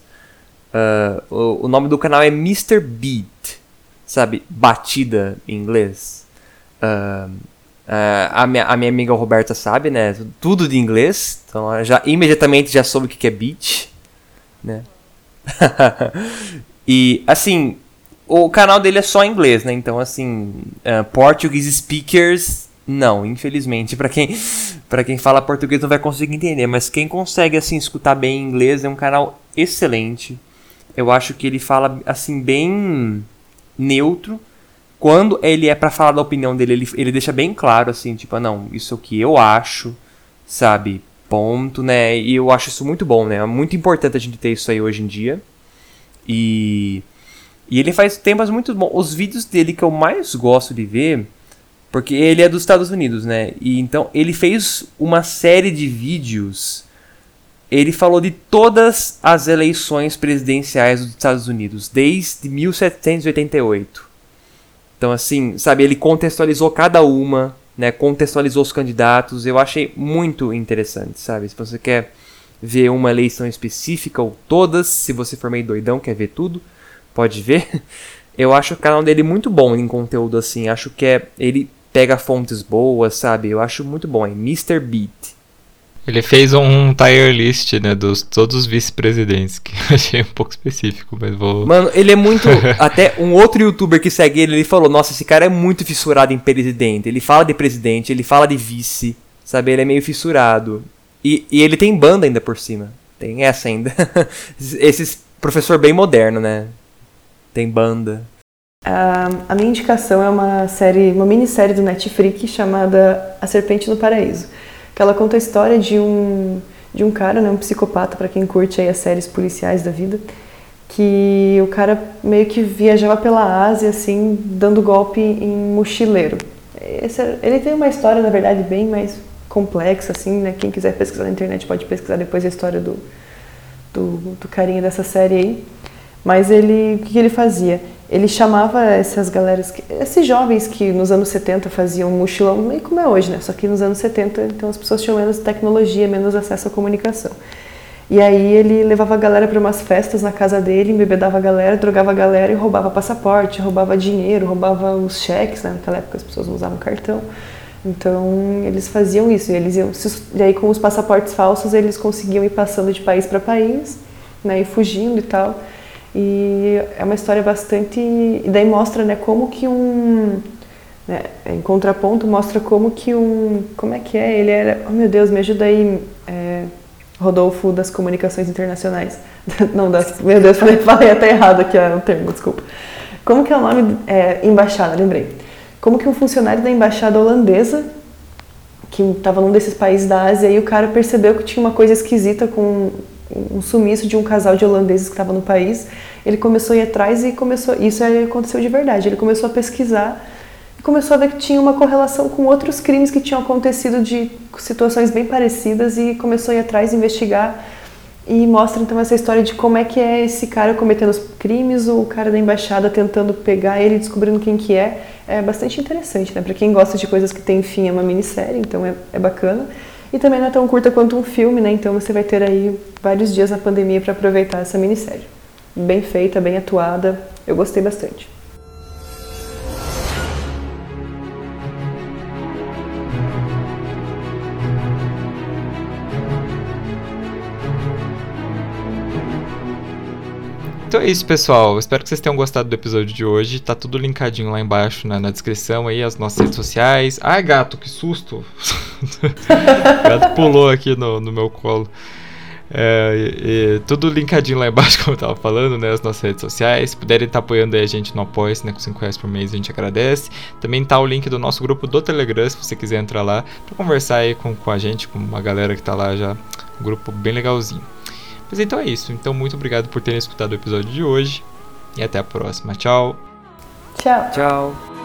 Uh, o, o, nome do canal é Mr. Beat. Sabe? Batida em inglês. Uh, Uh, a, minha, a minha amiga Roberta sabe, né? Tudo de inglês. Então já imediatamente já soube o que é beat, né? e, assim, o canal dele é só inglês, né? Então, assim, uh, Portuguese speakers, não, infelizmente. para quem, pra quem fala português não vai conseguir entender. Mas quem consegue, assim, escutar bem inglês é um canal excelente. Eu acho que ele fala, assim, bem neutro. Quando ele é para falar da opinião dele, ele, ele deixa bem claro, assim, tipo, ah, não, isso é o que eu acho, sabe? Ponto, né? E eu acho isso muito bom, né? É muito importante a gente ter isso aí hoje em dia. E, e ele faz temas muito bons. Os vídeos dele que eu mais gosto de ver, porque ele é dos Estados Unidos, né? E então ele fez uma série de vídeos. Ele falou de todas as eleições presidenciais dos Estados Unidos, desde 1788. Então, assim, sabe, ele contextualizou cada uma, né, contextualizou os candidatos. Eu achei muito interessante, sabe? Se você quer ver uma eleição específica ou todas, se você for meio doidão, quer ver tudo, pode ver. Eu acho o canal dele muito bom em conteúdo assim. Acho que é ele pega fontes boas, sabe? Eu acho muito bom, é Mr. Beat. Ele fez um tier list, né, dos todos os vice-presidentes, que eu achei um pouco específico, mas vou... Mano, ele é muito... até um outro youtuber que segue ele, ele falou, nossa, esse cara é muito fissurado em presidente. Ele fala de presidente, ele fala de vice, sabe? Ele é meio fissurado. E, e ele tem banda ainda por cima. Tem essa ainda. Esse professor bem moderno, né? Tem banda. Uh, a minha indicação é uma série, uma minissérie do Netflix chamada A Serpente no Paraíso que ela conta a história de um, de um cara, né, um psicopata, para quem curte aí as séries policiais da vida, que o cara meio que viajava pela Ásia, assim, dando golpe em mochileiro. Esse, ele tem uma história, na verdade, bem mais complexa, assim, né? Quem quiser pesquisar na internet pode pesquisar depois a história do, do, do carinha dessa série aí. Mas ele, o que ele fazia? Ele chamava essas galeras, esses jovens que nos anos 70 faziam mochilão, meio como é hoje, né? Só que nos anos 70, então as pessoas tinham menos tecnologia, menos acesso à comunicação. E aí ele levava a galera para umas festas na casa dele, embebedava a galera, drogava a galera e roubava passaporte, roubava dinheiro, roubava os cheques, né? Naquela época as pessoas não usavam cartão. Então eles faziam isso, e eles iam, e aí com os passaportes falsos eles conseguiam ir passando de país para país, né, e fugindo e tal. E é uma história bastante. E daí mostra né, como que um. Né, em contraponto, mostra como que um. Como é que é? Ele era. Oh meu Deus, me ajuda aí, é, Rodolfo das Comunicações Internacionais. Não, das. Meu Deus, falei, falei até errado aqui o termo, desculpa. Como que é o nome? É, embaixada, lembrei. Como que um funcionário da embaixada holandesa, que estava num desses países da Ásia, e o cara percebeu que tinha uma coisa esquisita com um sumiço de um casal de holandeses que estava no país. Ele começou a ir atrás e começou. Isso aconteceu de verdade. Ele começou a pesquisar e começou a ver que tinha uma correlação com outros crimes que tinham acontecido de situações bem parecidas e começou a ir atrás, investigar e mostra então essa história de como é que é esse cara cometendo os crimes, o cara da embaixada tentando pegar ele, descobrindo quem que é. É bastante interessante, né? Para quem gosta de coisas que tem fim, é uma minissérie, então é, é bacana. E também não é tão curta quanto um filme, né? Então você vai ter aí vários dias na pandemia para aproveitar essa minissérie. Bem feita, bem atuada, eu gostei bastante. Então é isso, pessoal. Espero que vocês tenham gostado do episódio de hoje. Tá tudo linkadinho lá embaixo né, na descrição aí, as nossas redes sociais. Ai, gato, que susto! gato pulou aqui no, no meu colo. É, e, tudo linkadinho lá embaixo, como eu tava falando, né? As nossas redes sociais. Se puderem estar tá apoiando a gente no apoia né? Com 5 reais por mês, a gente agradece. Também tá o link do nosso grupo do Telegram, se você quiser entrar lá para conversar aí com, com a gente, com uma galera que tá lá já. Um grupo bem legalzinho. Mas então é isso. Então, muito obrigado por terem escutado o episódio de hoje. E até a próxima. Tchau. Tchau. Tchau.